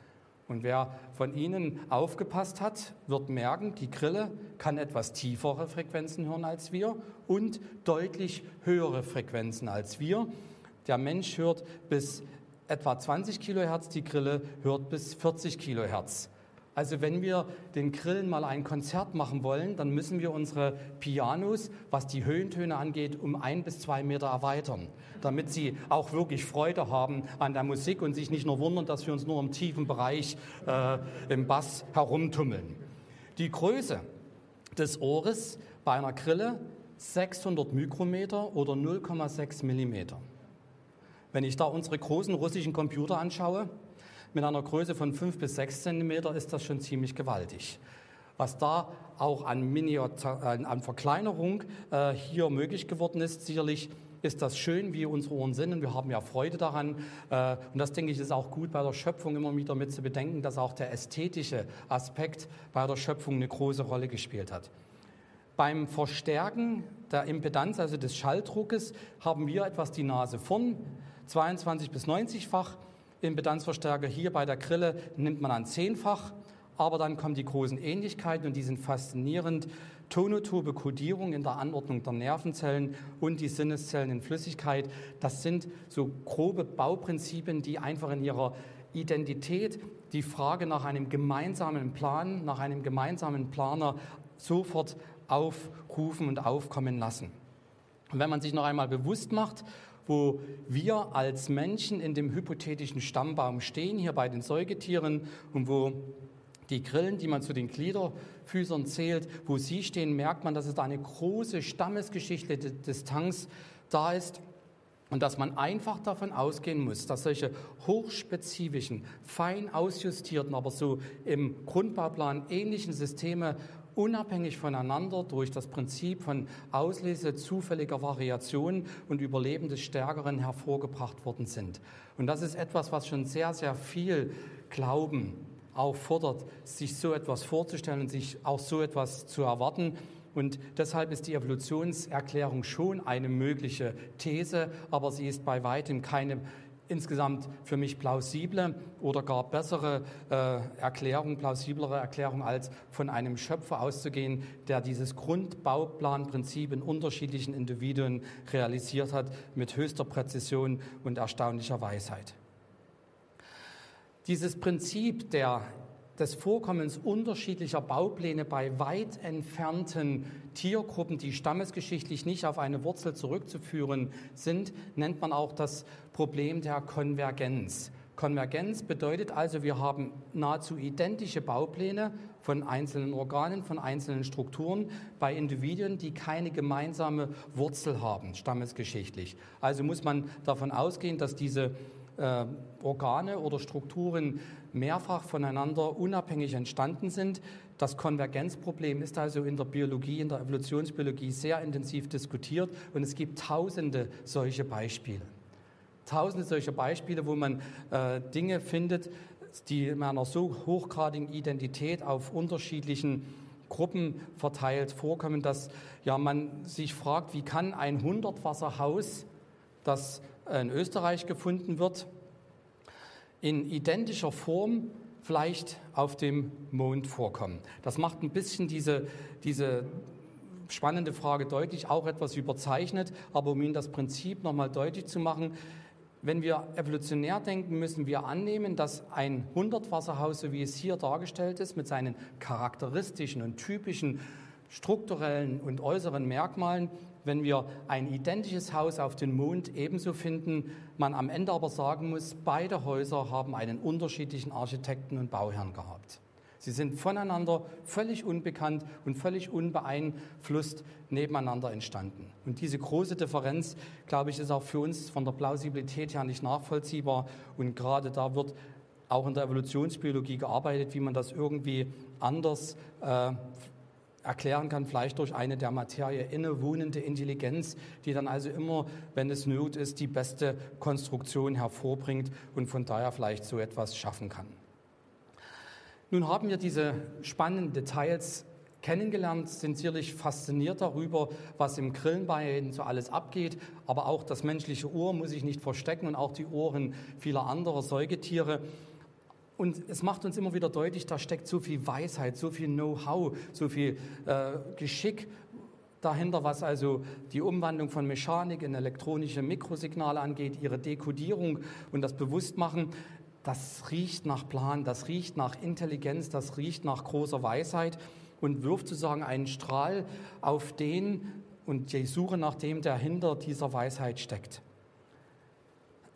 Und wer von Ihnen aufgepasst hat, wird merken, die Grille kann etwas tiefere Frequenzen hören als wir und deutlich höhere Frequenzen als wir. Der Mensch hört bis etwa 20 Kilohertz, die Grille hört bis 40 Kilohertz. Also wenn wir den Grillen mal ein Konzert machen wollen, dann müssen wir unsere Pianos, was die Höhentöne angeht, um ein bis zwei Meter erweitern, damit sie auch wirklich Freude haben an der Musik und sich nicht nur wundern, dass wir uns nur im tiefen Bereich äh, im Bass herumtummeln. Die Größe des Ohres bei einer Grille 600 Mikrometer oder 0,6 Millimeter. Wenn ich da unsere großen russischen Computer anschaue, mit einer Größe von 5 bis 6 Zentimeter ist das schon ziemlich gewaltig. Was da auch an, Miniatur, an Verkleinerung äh, hier möglich geworden ist, sicherlich ist das schön, wie unsere Ohren sind und wir haben ja Freude daran. Äh, und das, denke ich, ist auch gut bei der Schöpfung immer wieder mit zu bedenken, dass auch der ästhetische Aspekt bei der Schöpfung eine große Rolle gespielt hat. Beim Verstärken der Impedanz, also des Schalldruckes, haben wir etwas die Nase vorn, 22 bis 90-fach. Impedanzverstärker hier bei der Grille nimmt man an 10-fach, aber dann kommen die großen Ähnlichkeiten und die sind faszinierend tonotobe Kodierung in der Anordnung der Nervenzellen und die Sinneszellen in Flüssigkeit. Das sind so grobe Bauprinzipien, die einfach in ihrer Identität die Frage nach einem gemeinsamen Plan, nach einem gemeinsamen Planer sofort aufrufen und aufkommen lassen. Und wenn man sich noch einmal bewusst macht, wo wir als Menschen in dem hypothetischen Stammbaum stehen, hier bei den Säugetieren und wo die Grillen, die man zu den Gliederfüßern zählt, wo sie stehen, merkt man, dass es da eine große stammesgeschichtliche Distanz da ist und dass man einfach davon ausgehen muss, dass solche hochspezifischen, fein ausjustierten, aber so im Grundbauplan ähnlichen Systeme unabhängig voneinander durch das Prinzip von Auslese zufälliger Variationen und Überleben des Stärkeren hervorgebracht worden sind. Und das ist etwas, was schon sehr, sehr viel Glauben auffordert, sich so etwas vorzustellen und sich auch so etwas zu erwarten. Und deshalb ist die Evolutionserklärung schon eine mögliche These, aber sie ist bei weitem keine insgesamt für mich plausible oder gar bessere äh, Erklärung, plausiblere Erklärung, als von einem Schöpfer auszugehen, der dieses Grundbauplanprinzip in unterschiedlichen Individuen realisiert hat, mit höchster Präzision und erstaunlicher Weisheit. Dieses Prinzip der, des Vorkommens unterschiedlicher Baupläne bei weit entfernten Tiergruppen, die stammesgeschichtlich nicht auf eine Wurzel zurückzuführen sind, nennt man auch das Problem der Konvergenz. Konvergenz bedeutet also, wir haben nahezu identische Baupläne von einzelnen Organen, von einzelnen Strukturen bei Individuen, die keine gemeinsame Wurzel haben, stammesgeschichtlich. Also muss man davon ausgehen, dass diese äh, Organe oder Strukturen mehrfach voneinander unabhängig entstanden sind. Das Konvergenzproblem ist also in der Biologie, in der Evolutionsbiologie sehr intensiv diskutiert und es gibt tausende solche Beispiele. Tausende solcher Beispiele, wo man äh, Dinge findet, die in einer so hochgradigen Identität auf unterschiedlichen Gruppen verteilt vorkommen, dass ja, man sich fragt, wie kann ein Hundertwasserhaus, das in Österreich gefunden wird, in identischer Form vielleicht auf dem Mond vorkommen. Das macht ein bisschen diese, diese spannende Frage deutlich, auch etwas überzeichnet, aber um Ihnen das Prinzip nochmal deutlich zu machen, wenn wir evolutionär denken, müssen wir annehmen, dass ein Hundertwasserhaus, so wie es hier dargestellt ist, mit seinen charakteristischen und typischen strukturellen und äußeren Merkmalen wenn wir ein identisches Haus auf dem Mond ebenso finden, man am Ende aber sagen muss, beide Häuser haben einen unterschiedlichen Architekten und Bauherrn gehabt. Sie sind voneinander völlig unbekannt und völlig unbeeinflusst nebeneinander entstanden. Und diese große Differenz, glaube ich, ist auch für uns von der Plausibilität her nicht nachvollziehbar. Und gerade da wird auch in der Evolutionsbiologie gearbeitet, wie man das irgendwie anders äh, erklären kann, vielleicht durch eine der Materie innewohnende Intelligenz, die dann also immer, wenn es Not ist, die beste Konstruktion hervorbringt und von daher vielleicht so etwas schaffen kann. Nun haben wir diese spannenden Details kennengelernt, sind sicherlich fasziniert darüber, was im Grillenbein so alles abgeht, aber auch das menschliche Ohr muss sich nicht verstecken und auch die Ohren vieler anderer Säugetiere. Und es macht uns immer wieder deutlich, da steckt so viel Weisheit, so viel Know-how, so viel äh, Geschick dahinter, was also die Umwandlung von Mechanik in elektronische Mikrosignale angeht, ihre Dekodierung und das Bewusstmachen. Das riecht nach Plan, das riecht nach Intelligenz, das riecht nach großer Weisheit und wirft sozusagen einen Strahl auf den und die Suche nach dem, der hinter dieser Weisheit steckt.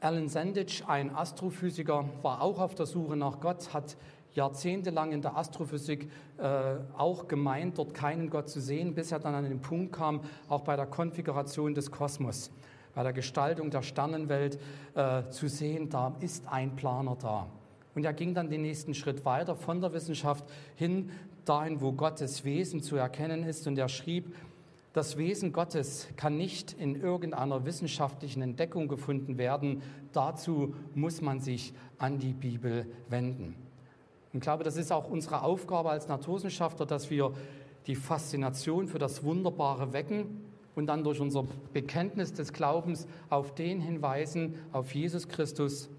Alan Sandage, ein Astrophysiker, war auch auf der Suche nach Gott, hat jahrzehntelang in der Astrophysik äh, auch gemeint, dort keinen Gott zu sehen, bis er dann an den Punkt kam, auch bei der Konfiguration des Kosmos, bei der Gestaltung der Sternenwelt äh, zu sehen, da ist ein Planer da. Und er ging dann den nächsten Schritt weiter von der Wissenschaft hin dahin, wo Gottes Wesen zu erkennen ist. Und er schrieb, das Wesen Gottes kann nicht in irgendeiner wissenschaftlichen Entdeckung gefunden werden. Dazu muss man sich an die Bibel wenden. Ich glaube, das ist auch unsere Aufgabe als Naturwissenschaftler, dass wir die Faszination für das Wunderbare wecken und dann durch unser Bekenntnis des Glaubens auf den hinweisen, auf Jesus Christus,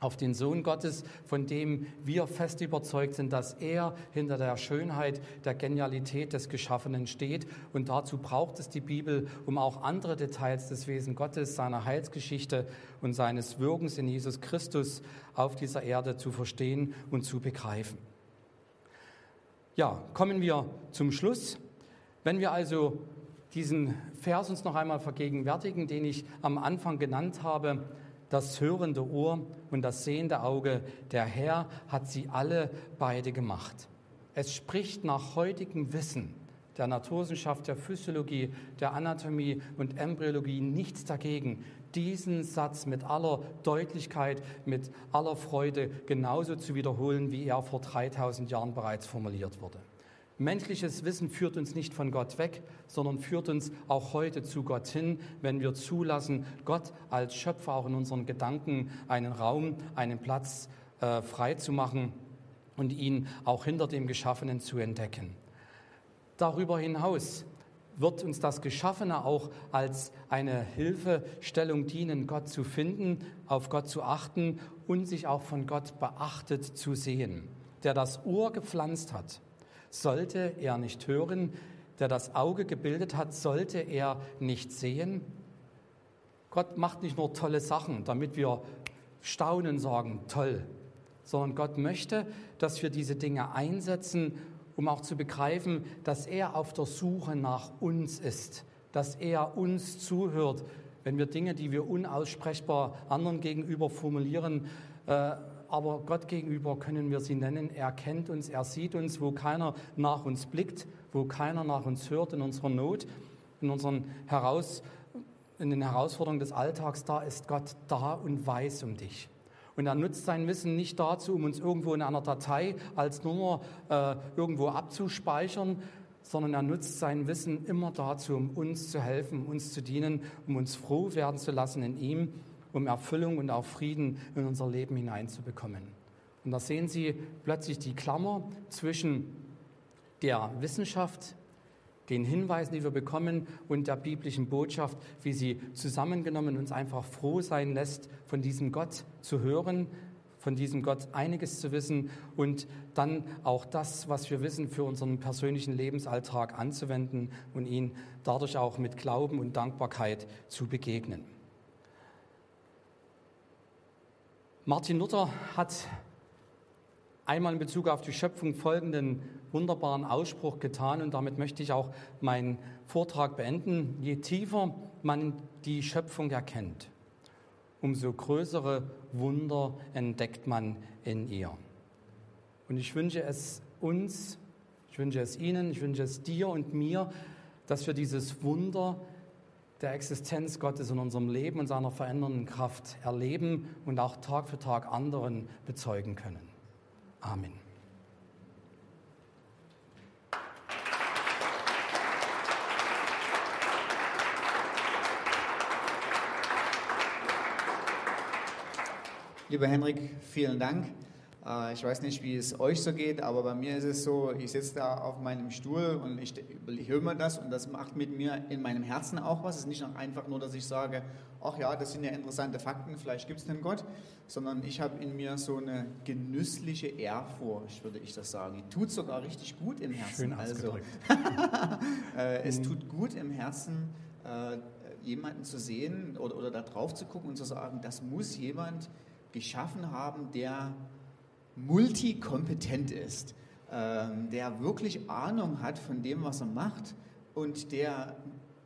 auf den Sohn Gottes, von dem wir fest überzeugt sind, dass er hinter der Schönheit, der Genialität des Geschaffenen steht. Und dazu braucht es die Bibel, um auch andere Details des Wesen Gottes, seiner Heilsgeschichte und seines Wirkens in Jesus Christus auf dieser Erde zu verstehen und zu begreifen. Ja, kommen wir zum Schluss. Wenn wir also diesen Vers uns noch einmal vergegenwärtigen, den ich am Anfang genannt habe, das hörende Ohr und das sehende Auge, der Herr hat sie alle beide gemacht. Es spricht nach heutigem Wissen der Naturwissenschaft, der Physiologie, der Anatomie und Embryologie nichts dagegen, diesen Satz mit aller Deutlichkeit, mit aller Freude genauso zu wiederholen, wie er vor 3000 Jahren bereits formuliert wurde. Menschliches Wissen führt uns nicht von Gott weg, sondern führt uns auch heute zu Gott hin, wenn wir zulassen, Gott als Schöpfer auch in unseren Gedanken einen Raum, einen Platz äh, frei und ihn auch hinter dem Geschaffenen zu entdecken. Darüber hinaus wird uns das Geschaffene auch als eine Hilfestellung dienen, Gott zu finden, auf Gott zu achten und sich auch von Gott beachtet zu sehen, der das Ohr gepflanzt hat sollte er nicht hören, der das Auge gebildet hat, sollte er nicht sehen? Gott macht nicht nur tolle Sachen, damit wir staunen sagen, toll, sondern Gott möchte, dass wir diese Dinge einsetzen, um auch zu begreifen, dass er auf der Suche nach uns ist, dass er uns zuhört, wenn wir Dinge, die wir unaussprechbar anderen gegenüber formulieren, äh, aber Gott gegenüber können wir sie nennen. Er kennt uns, er sieht uns, wo keiner nach uns blickt, wo keiner nach uns hört in unserer Not, in unseren Heraus, in den Herausforderungen des Alltags. Da ist Gott da und weiß um dich. Und er nutzt sein Wissen nicht dazu, um uns irgendwo in einer Datei als Nummer äh, irgendwo abzuspeichern, sondern er nutzt sein Wissen immer dazu, um uns zu helfen, uns zu dienen, um uns froh werden zu lassen in ihm um Erfüllung und auch Frieden in unser Leben hineinzubekommen. Und da sehen Sie plötzlich die Klammer zwischen der Wissenschaft, den Hinweisen, die wir bekommen und der biblischen Botschaft, wie sie zusammengenommen uns einfach froh sein lässt, von diesem Gott zu hören, von diesem Gott einiges zu wissen und dann auch das, was wir wissen, für unseren persönlichen Lebensalltag anzuwenden und ihn dadurch auch mit Glauben und Dankbarkeit zu begegnen. Martin Luther hat einmal in Bezug auf die Schöpfung folgenden wunderbaren Ausspruch getan und damit möchte ich auch meinen Vortrag beenden. Je tiefer man die Schöpfung erkennt, umso größere Wunder entdeckt man in ihr. Und ich wünsche es uns, ich wünsche es Ihnen, ich wünsche es dir und mir, dass wir dieses Wunder der Existenz Gottes in unserem Leben und seiner verändernden Kraft erleben und auch Tag für Tag anderen bezeugen können. Amen. Lieber Henrik, vielen Dank. Äh, ich weiß nicht, wie es euch so geht, aber bei mir ist es so, ich sitze da auf meinem Stuhl und ich, ich höre mir das und das macht mit mir in meinem Herzen auch was. Es ist nicht einfach nur, dass ich sage, ach ja, das sind ja interessante Fakten, vielleicht gibt es den Gott, sondern ich habe in mir so eine genüssliche Ehrfurcht, würde ich das sagen. Die tut sogar richtig gut im Herzen. Schön also, [LAUGHS] äh, es tut gut im Herzen, äh, jemanden zu sehen oder, oder da drauf zu gucken und zu sagen, das muss jemand geschaffen haben, der multikompetent ist, ähm, der wirklich Ahnung hat von dem, was er macht und der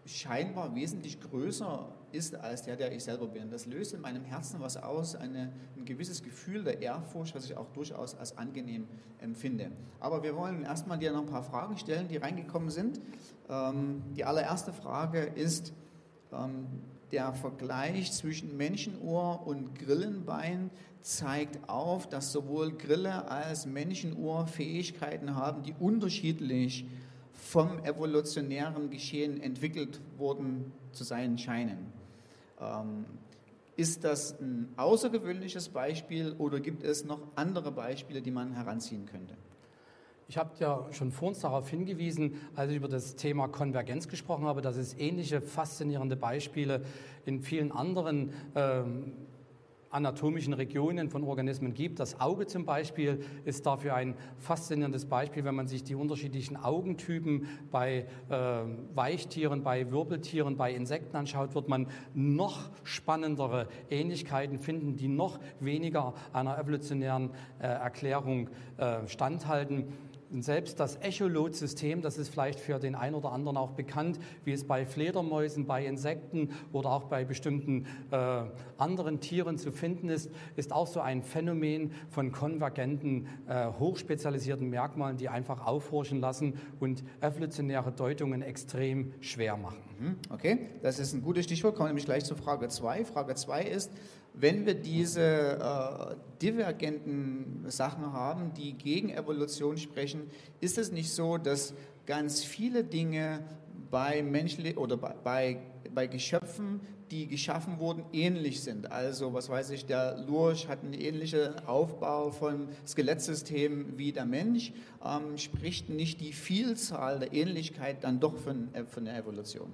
scheinbar wesentlich größer ist als der, der ich selber bin. Das löst in meinem Herzen was aus, eine, ein gewisses Gefühl der Ehrfurcht, was ich auch durchaus als angenehm empfinde. Aber wir wollen erstmal dir noch ein paar Fragen stellen, die reingekommen sind. Ähm, die allererste Frage ist, ähm, der Vergleich zwischen Menschenuhr und Grillenbein zeigt auf, dass sowohl Grille als Menschenuhr Fähigkeiten haben, die unterschiedlich vom evolutionären Geschehen entwickelt worden zu sein scheinen. Ähm, ist das ein außergewöhnliches Beispiel oder gibt es noch andere Beispiele, die man heranziehen könnte? Ich habe ja schon vor uns darauf hingewiesen, als ich über das Thema Konvergenz gesprochen habe, dass es ähnliche faszinierende Beispiele in vielen anderen ähm, anatomischen Regionen von Organismen gibt. Das Auge zum Beispiel ist dafür ein faszinierendes Beispiel, wenn man sich die unterschiedlichen Augentypen bei äh, Weichtieren, bei Wirbeltieren, bei Insekten anschaut, wird man noch spannendere Ähnlichkeiten finden, die noch weniger einer evolutionären äh, Erklärung äh, standhalten. Und selbst das Echolot-System, das ist vielleicht für den einen oder anderen auch bekannt, wie es bei Fledermäusen, bei Insekten oder auch bei bestimmten äh, anderen Tieren zu finden ist, ist auch so ein Phänomen von konvergenten, äh, hochspezialisierten Merkmalen, die einfach aufhorchen lassen und evolutionäre Deutungen extrem schwer machen. Mhm, okay, das ist ein gutes Stichwort. Kommen wir nämlich gleich zu Frage 2. Frage 2 ist, wenn wir diese äh, divergenten Sachen haben, die gegen Evolution sprechen, ist es nicht so, dass ganz viele Dinge bei Menschen oder bei, bei, bei Geschöpfen, die geschaffen wurden, ähnlich sind. Also, was weiß ich, der Lurch hat einen ähnlichen Aufbau von Skelettsystem wie der Mensch. Ähm, spricht nicht die Vielzahl der Ähnlichkeit dann doch von, von der Evolution?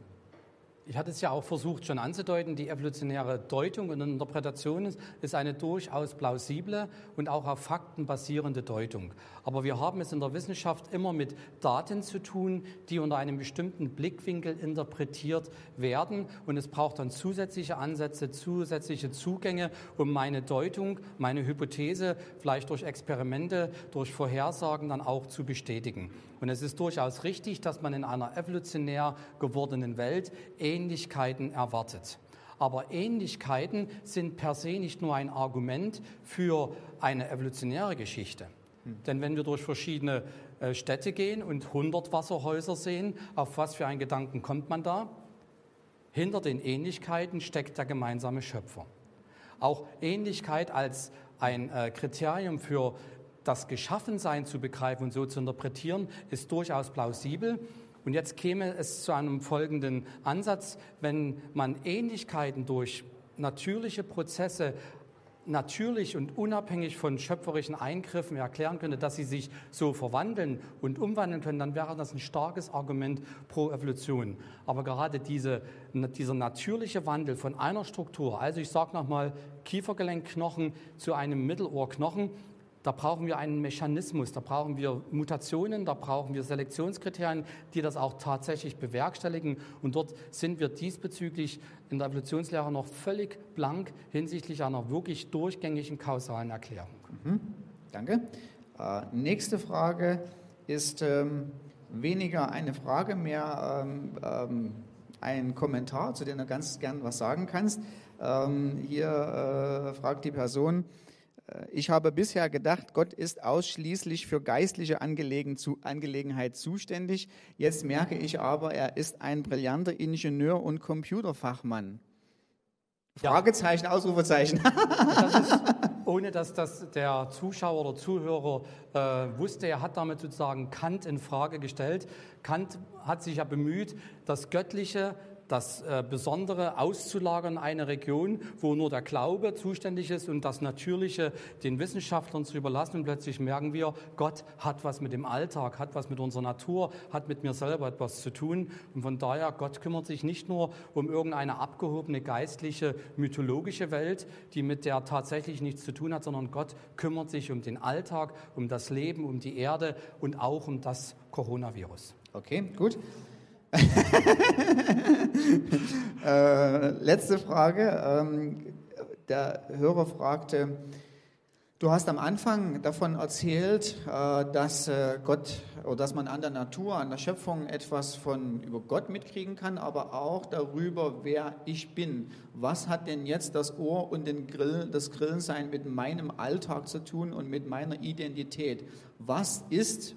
Ich hatte es ja auch versucht schon anzudeuten, die evolutionäre Deutung und Interpretation ist eine durchaus plausible und auch auf Fakten basierende Deutung. Aber wir haben es in der Wissenschaft immer mit Daten zu tun, die unter einem bestimmten Blickwinkel interpretiert werden. Und es braucht dann zusätzliche Ansätze, zusätzliche Zugänge, um meine Deutung, meine Hypothese vielleicht durch Experimente, durch Vorhersagen dann auch zu bestätigen. Und es ist durchaus richtig, dass man in einer evolutionär gewordenen Welt Ähnlichkeiten erwartet. Aber Ähnlichkeiten sind per se nicht nur ein Argument für eine evolutionäre Geschichte. Hm. Denn wenn wir durch verschiedene äh, Städte gehen und 100 Wasserhäuser sehen, auf was für einen Gedanken kommt man da? Hinter den Ähnlichkeiten steckt der gemeinsame Schöpfer. Auch Ähnlichkeit als ein äh, Kriterium für das Geschaffensein zu begreifen und so zu interpretieren, ist durchaus plausibel. Und jetzt käme es zu einem folgenden Ansatz, wenn man Ähnlichkeiten durch natürliche Prozesse natürlich und unabhängig von schöpferischen Eingriffen erklären könnte, dass sie sich so verwandeln und umwandeln können, dann wäre das ein starkes Argument pro Evolution. Aber gerade diese, dieser natürliche Wandel von einer Struktur, also ich sage nochmal Kiefergelenkknochen zu einem Mittelohrknochen, da brauchen wir einen Mechanismus, da brauchen wir Mutationen, da brauchen wir Selektionskriterien, die das auch tatsächlich bewerkstelligen. Und dort sind wir diesbezüglich in der Evolutionslehre noch völlig blank hinsichtlich einer wirklich durchgängigen kausalen Erklärung. Mhm. Danke. Äh, nächste Frage ist ähm, weniger eine Frage, mehr ähm, ähm, ein Kommentar, zu dem du ganz gern was sagen kannst. Ähm, hier äh, fragt die Person, ich habe bisher gedacht, Gott ist ausschließlich für geistliche Angelegen zu, Angelegenheit zuständig. Jetzt merke ich aber, er ist ein brillanter Ingenieur und Computerfachmann. Fragezeichen, ja. Ausrufezeichen. Das [LAUGHS] ist, ohne dass das der Zuschauer oder Zuhörer äh, wusste, er hat damit sozusagen Kant in Frage gestellt. Kant hat sich ja bemüht, das Göttliche das äh, Besondere auszulagern in eine Region, wo nur der Glaube zuständig ist und das Natürliche den Wissenschaftlern zu überlassen. Und plötzlich merken wir, Gott hat was mit dem Alltag, hat was mit unserer Natur, hat mit mir selber etwas zu tun. Und von daher, Gott kümmert sich nicht nur um irgendeine abgehobene geistliche, mythologische Welt, die mit der tatsächlich nichts zu tun hat, sondern Gott kümmert sich um den Alltag, um das Leben, um die Erde und auch um das Coronavirus. Okay, gut. Äh, letzte Frage. Ähm, der Hörer fragte, du hast am Anfang davon erzählt, äh, dass äh, Gott oder dass man an der Natur, an der Schöpfung etwas von über Gott mitkriegen kann, aber auch darüber, wer ich bin. Was hat denn jetzt das Ohr und den Grill, das Grillensein mit meinem Alltag zu tun und mit meiner Identität? Was ist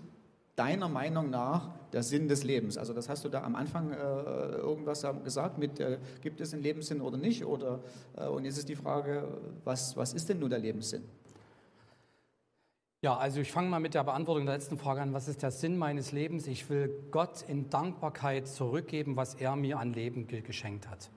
deiner Meinung nach der Sinn des Lebens? Also das hast du da am Anfang äh, irgendwas gesagt mit, äh, gibt es einen Lebenssinn oder nicht? Oder, äh, und jetzt ist die Frage, was, was ist denn nun der Lebenssinn? Ja, also ich fange mal mit der Beantwortung der letzten Frage an. Was ist der Sinn meines Lebens? Ich will Gott in Dankbarkeit zurückgeben, was er mir an Leben geschenkt hat.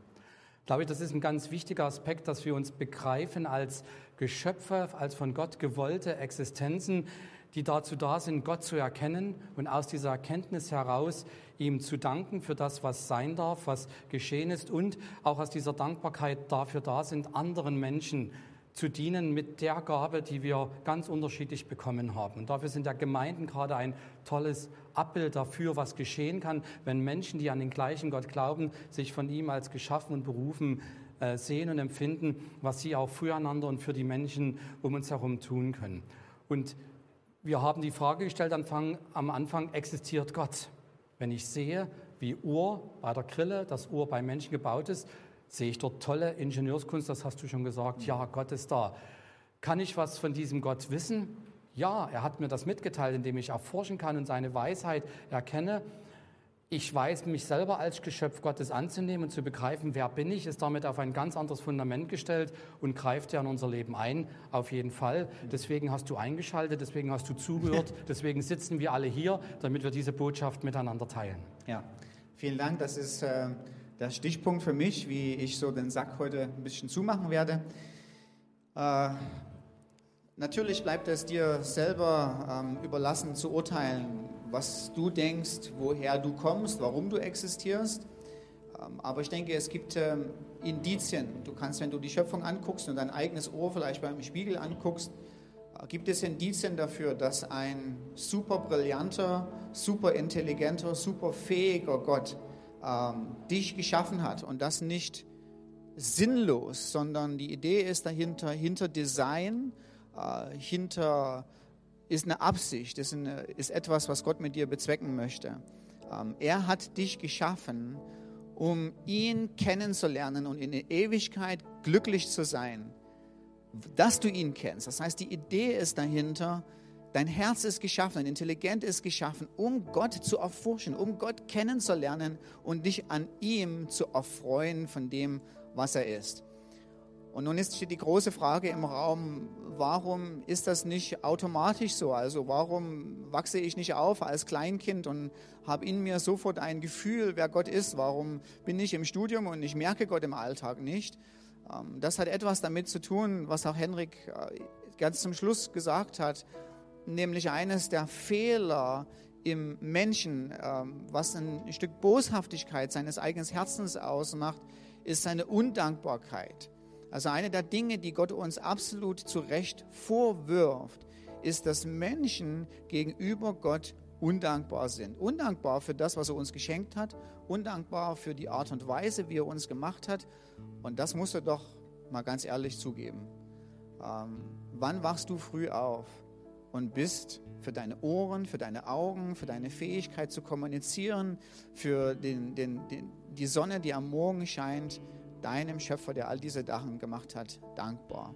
Ich glaube, das ist ein ganz wichtiger Aspekt, dass wir uns begreifen als Geschöpfe, als von Gott gewollte Existenzen, die dazu da sind, Gott zu erkennen und aus dieser Erkenntnis heraus ihm zu danken für das, was sein darf, was geschehen ist und auch aus dieser Dankbarkeit dafür da sind, anderen Menschen zu dienen mit der Gabe, die wir ganz unterschiedlich bekommen haben. Und dafür sind ja Gemeinden gerade ein tolles Abbild dafür, was geschehen kann, wenn Menschen, die an den gleichen Gott glauben, sich von ihm als geschaffen und berufen äh, sehen und empfinden, was sie auch füreinander und für die Menschen um uns herum tun können. Und wir haben die Frage gestellt am Anfang, existiert Gott? Wenn ich sehe, wie Uhr bei der Grille, das Uhr bei Menschen gebaut ist, sehe ich dort tolle Ingenieurskunst, das hast du schon gesagt, ja, Gott ist da. Kann ich was von diesem Gott wissen? Ja, er hat mir das mitgeteilt, indem ich erforschen kann und seine Weisheit erkenne. Ich weiß, mich selber als Geschöpf Gottes anzunehmen und zu begreifen, wer bin ich, ist damit auf ein ganz anderes Fundament gestellt und greift ja in unser Leben ein, auf jeden Fall. Deswegen hast du eingeschaltet, deswegen hast du zugehört, [LAUGHS] deswegen sitzen wir alle hier, damit wir diese Botschaft miteinander teilen. Ja, vielen Dank. Das ist äh, der Stichpunkt für mich, wie ich so den Sack heute ein bisschen zumachen werde. Äh, natürlich bleibt es dir selber ähm, überlassen zu urteilen, was du denkst, woher du kommst, warum du existierst. Ähm, aber ich denke, es gibt ähm, Indizien. Du kannst, wenn du die Schöpfung anguckst und dein eigenes Ohr vielleicht beim Spiegel anguckst, äh, gibt es Indizien dafür, dass ein super brillanter, super intelligenter, super fähiger Gott ähm, dich geschaffen hat. Und das nicht sinnlos, sondern die Idee ist dahinter, hinter Design, äh, hinter ist eine Absicht, ist, eine, ist etwas, was Gott mit dir bezwecken möchte. Ähm, er hat dich geschaffen, um ihn kennenzulernen und in der Ewigkeit glücklich zu sein, dass du ihn kennst. Das heißt, die Idee ist dahinter, dein Herz ist geschaffen, dein Intelligent ist geschaffen, um Gott zu erforschen, um Gott kennenzulernen und dich an ihm zu erfreuen von dem, was er ist. Und nun ist die große Frage im Raum, warum ist das nicht automatisch so? Also warum wachse ich nicht auf als Kleinkind und habe in mir sofort ein Gefühl, wer Gott ist? Warum bin ich im Studium und ich merke Gott im Alltag nicht? Ähm, das hat etwas damit zu tun, was auch Henrik äh, ganz zum Schluss gesagt hat, nämlich eines der Fehler im Menschen, ähm, was ein Stück Boshaftigkeit seines eigenen Herzens ausmacht, ist seine Undankbarkeit. Also eine der Dinge, die Gott uns absolut zu Recht vorwirft, ist, dass Menschen gegenüber Gott undankbar sind. Undankbar für das, was er uns geschenkt hat, undankbar für die Art und Weise, wie er uns gemacht hat. Und das musst du doch mal ganz ehrlich zugeben. Ähm, wann wachst du früh auf und bist für deine Ohren, für deine Augen, für deine Fähigkeit zu kommunizieren, für den, den, den, die Sonne, die am Morgen scheint, deinem Schöpfer, der all diese Sachen gemacht hat, dankbar.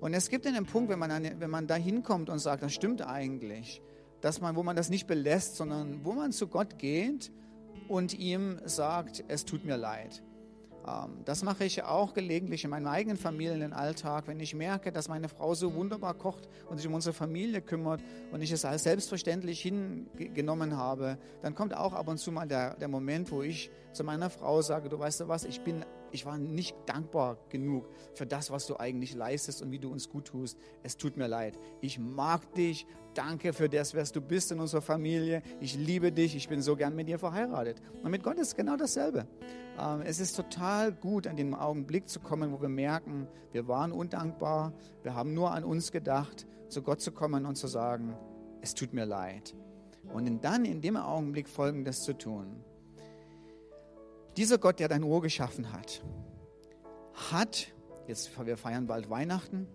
Und es gibt einen Punkt, wenn man, wenn man da hinkommt und sagt, das stimmt eigentlich, dass man, wo man das nicht belässt, sondern wo man zu Gott geht und ihm sagt, es tut mir leid. Ähm, das mache ich auch gelegentlich in meinem eigenen Familienalltag, wenn ich merke, dass meine Frau so wunderbar kocht und sich um unsere Familie kümmert und ich es als selbstverständlich hingenommen habe, dann kommt auch ab und zu mal der, der Moment, wo ich zu meiner Frau sage, du weißt du was, ich bin ich war nicht dankbar genug für das, was du eigentlich leistest und wie du uns gut tust. Es tut mir leid. Ich mag dich. Danke für das, was du bist in unserer Familie. Ich liebe dich. Ich bin so gern mit dir verheiratet. Und mit Gott ist genau dasselbe. Ähm, es ist total gut, an den Augenblick zu kommen, wo wir merken, wir waren undankbar. Wir haben nur an uns gedacht, zu Gott zu kommen und zu sagen, es tut mir leid. Und dann in dem Augenblick Folgendes zu tun. Dieser Gott, der dein Ohr geschaffen hat, hat, jetzt wir feiern bald Weihnachten,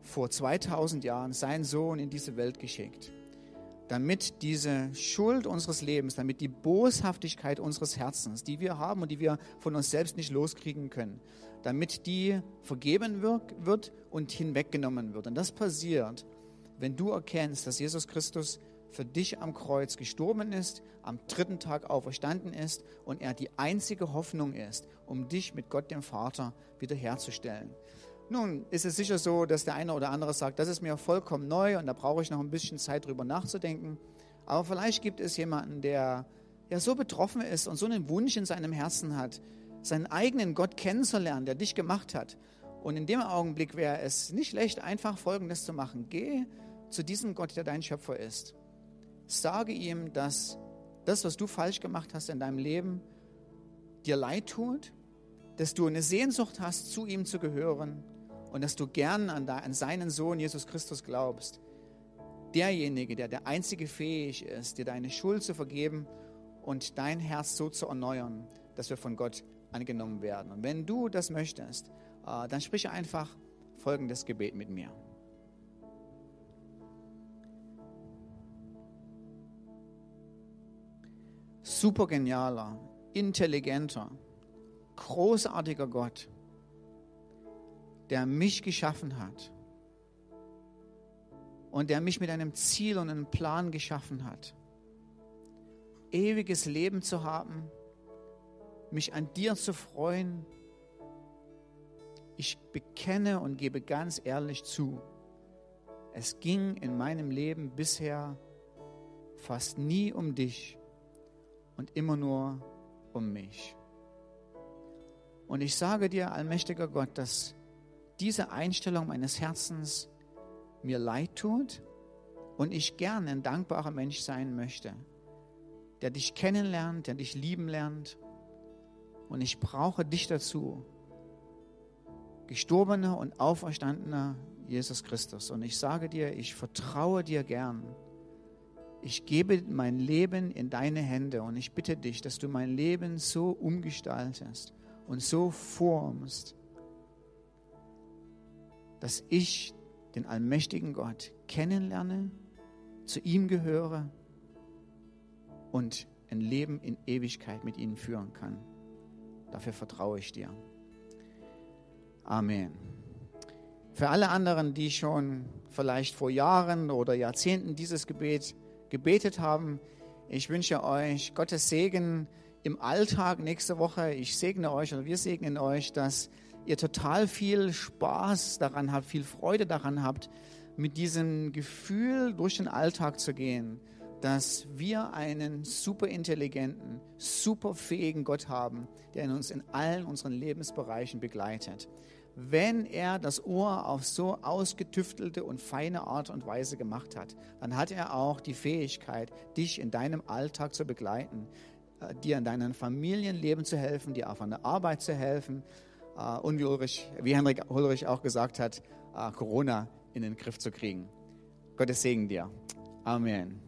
vor 2000 Jahren seinen Sohn in diese Welt geschickt, damit diese Schuld unseres Lebens, damit die Boshaftigkeit unseres Herzens, die wir haben und die wir von uns selbst nicht loskriegen können, damit die vergeben wird und hinweggenommen wird. Und das passiert, wenn du erkennst, dass Jesus Christus für dich am Kreuz gestorben ist, am dritten Tag auferstanden ist und er die einzige Hoffnung ist, um dich mit Gott dem Vater wiederherzustellen. Nun ist es sicher so, dass der eine oder andere sagt, das ist mir vollkommen neu und da brauche ich noch ein bisschen Zeit drüber nachzudenken. Aber vielleicht gibt es jemanden, der ja so betroffen ist und so einen Wunsch in seinem Herzen hat, seinen eigenen Gott kennenzulernen, der dich gemacht hat. Und in dem Augenblick wäre es nicht schlecht, einfach Folgendes zu machen. Geh zu diesem Gott, der dein Schöpfer ist. Sage ihm, dass das, was du falsch gemacht hast in deinem Leben, dir leid tut, dass du eine Sehnsucht hast, zu ihm zu gehören und dass du gern an, an seinen Sohn Jesus Christus glaubst. Derjenige, der der einzige fähig ist, dir deine Schuld zu vergeben und dein Herz so zu erneuern, dass wir von Gott angenommen werden. Und wenn du das möchtest, äh, dann sprich einfach folgendes Gebet mit mir. Super genialer, intelligenter, großartiger Gott der mich geschaffen hat und der mich mit einem Ziel und einem Plan geschaffen hat. Ewiges Leben zu haben, mich an dir zu freuen. Ich bekenne und gebe ganz ehrlich zu, es ging in meinem Leben bisher fast nie um dich und immer nur um mich. Und ich sage dir, allmächtiger Gott, dass diese Einstellung meines Herzens mir leid tut und ich gerne ein dankbarer Mensch sein möchte, der dich kennenlernt, der dich lieben lernt. Und ich brauche dich dazu, gestorbener und auferstandener Jesus Christus. Und ich sage dir, ich vertraue dir gern. Ich gebe mein Leben in deine Hände und ich bitte dich, dass du mein Leben so umgestaltest und so formst, dass ich den allmächtigen Gott kennenlerne, zu ihm gehöre und ein Leben in Ewigkeit mit ihnen führen kann. Dafür vertraue ich dir. Amen. Für alle anderen, die schon vielleicht vor Jahren oder Jahrzehnten dieses Gebet gebetet haben, ich wünsche euch Gottes Segen im Alltag nächste Woche. Ich segne euch oder wir segnen euch, dass ihr total viel Spaß daran habt, viel Freude daran habt, mit diesem Gefühl durch den Alltag zu gehen, dass wir einen super intelligenten, super fähigen Gott haben, der uns in allen unseren Lebensbereichen begleitet. Wenn er das Ohr auf so ausgetüftelte und feine Art und Weise gemacht hat, dann hat er auch die Fähigkeit, dich in deinem Alltag zu begleiten, äh, dir in deinem Familienleben zu helfen, dir auf einer Arbeit zu helfen, äh, und wie, Ulrich, wie Henrik Ulrich auch gesagt hat, äh, Corona in den Griff zu kriegen. Gottes Segen dir. Amen.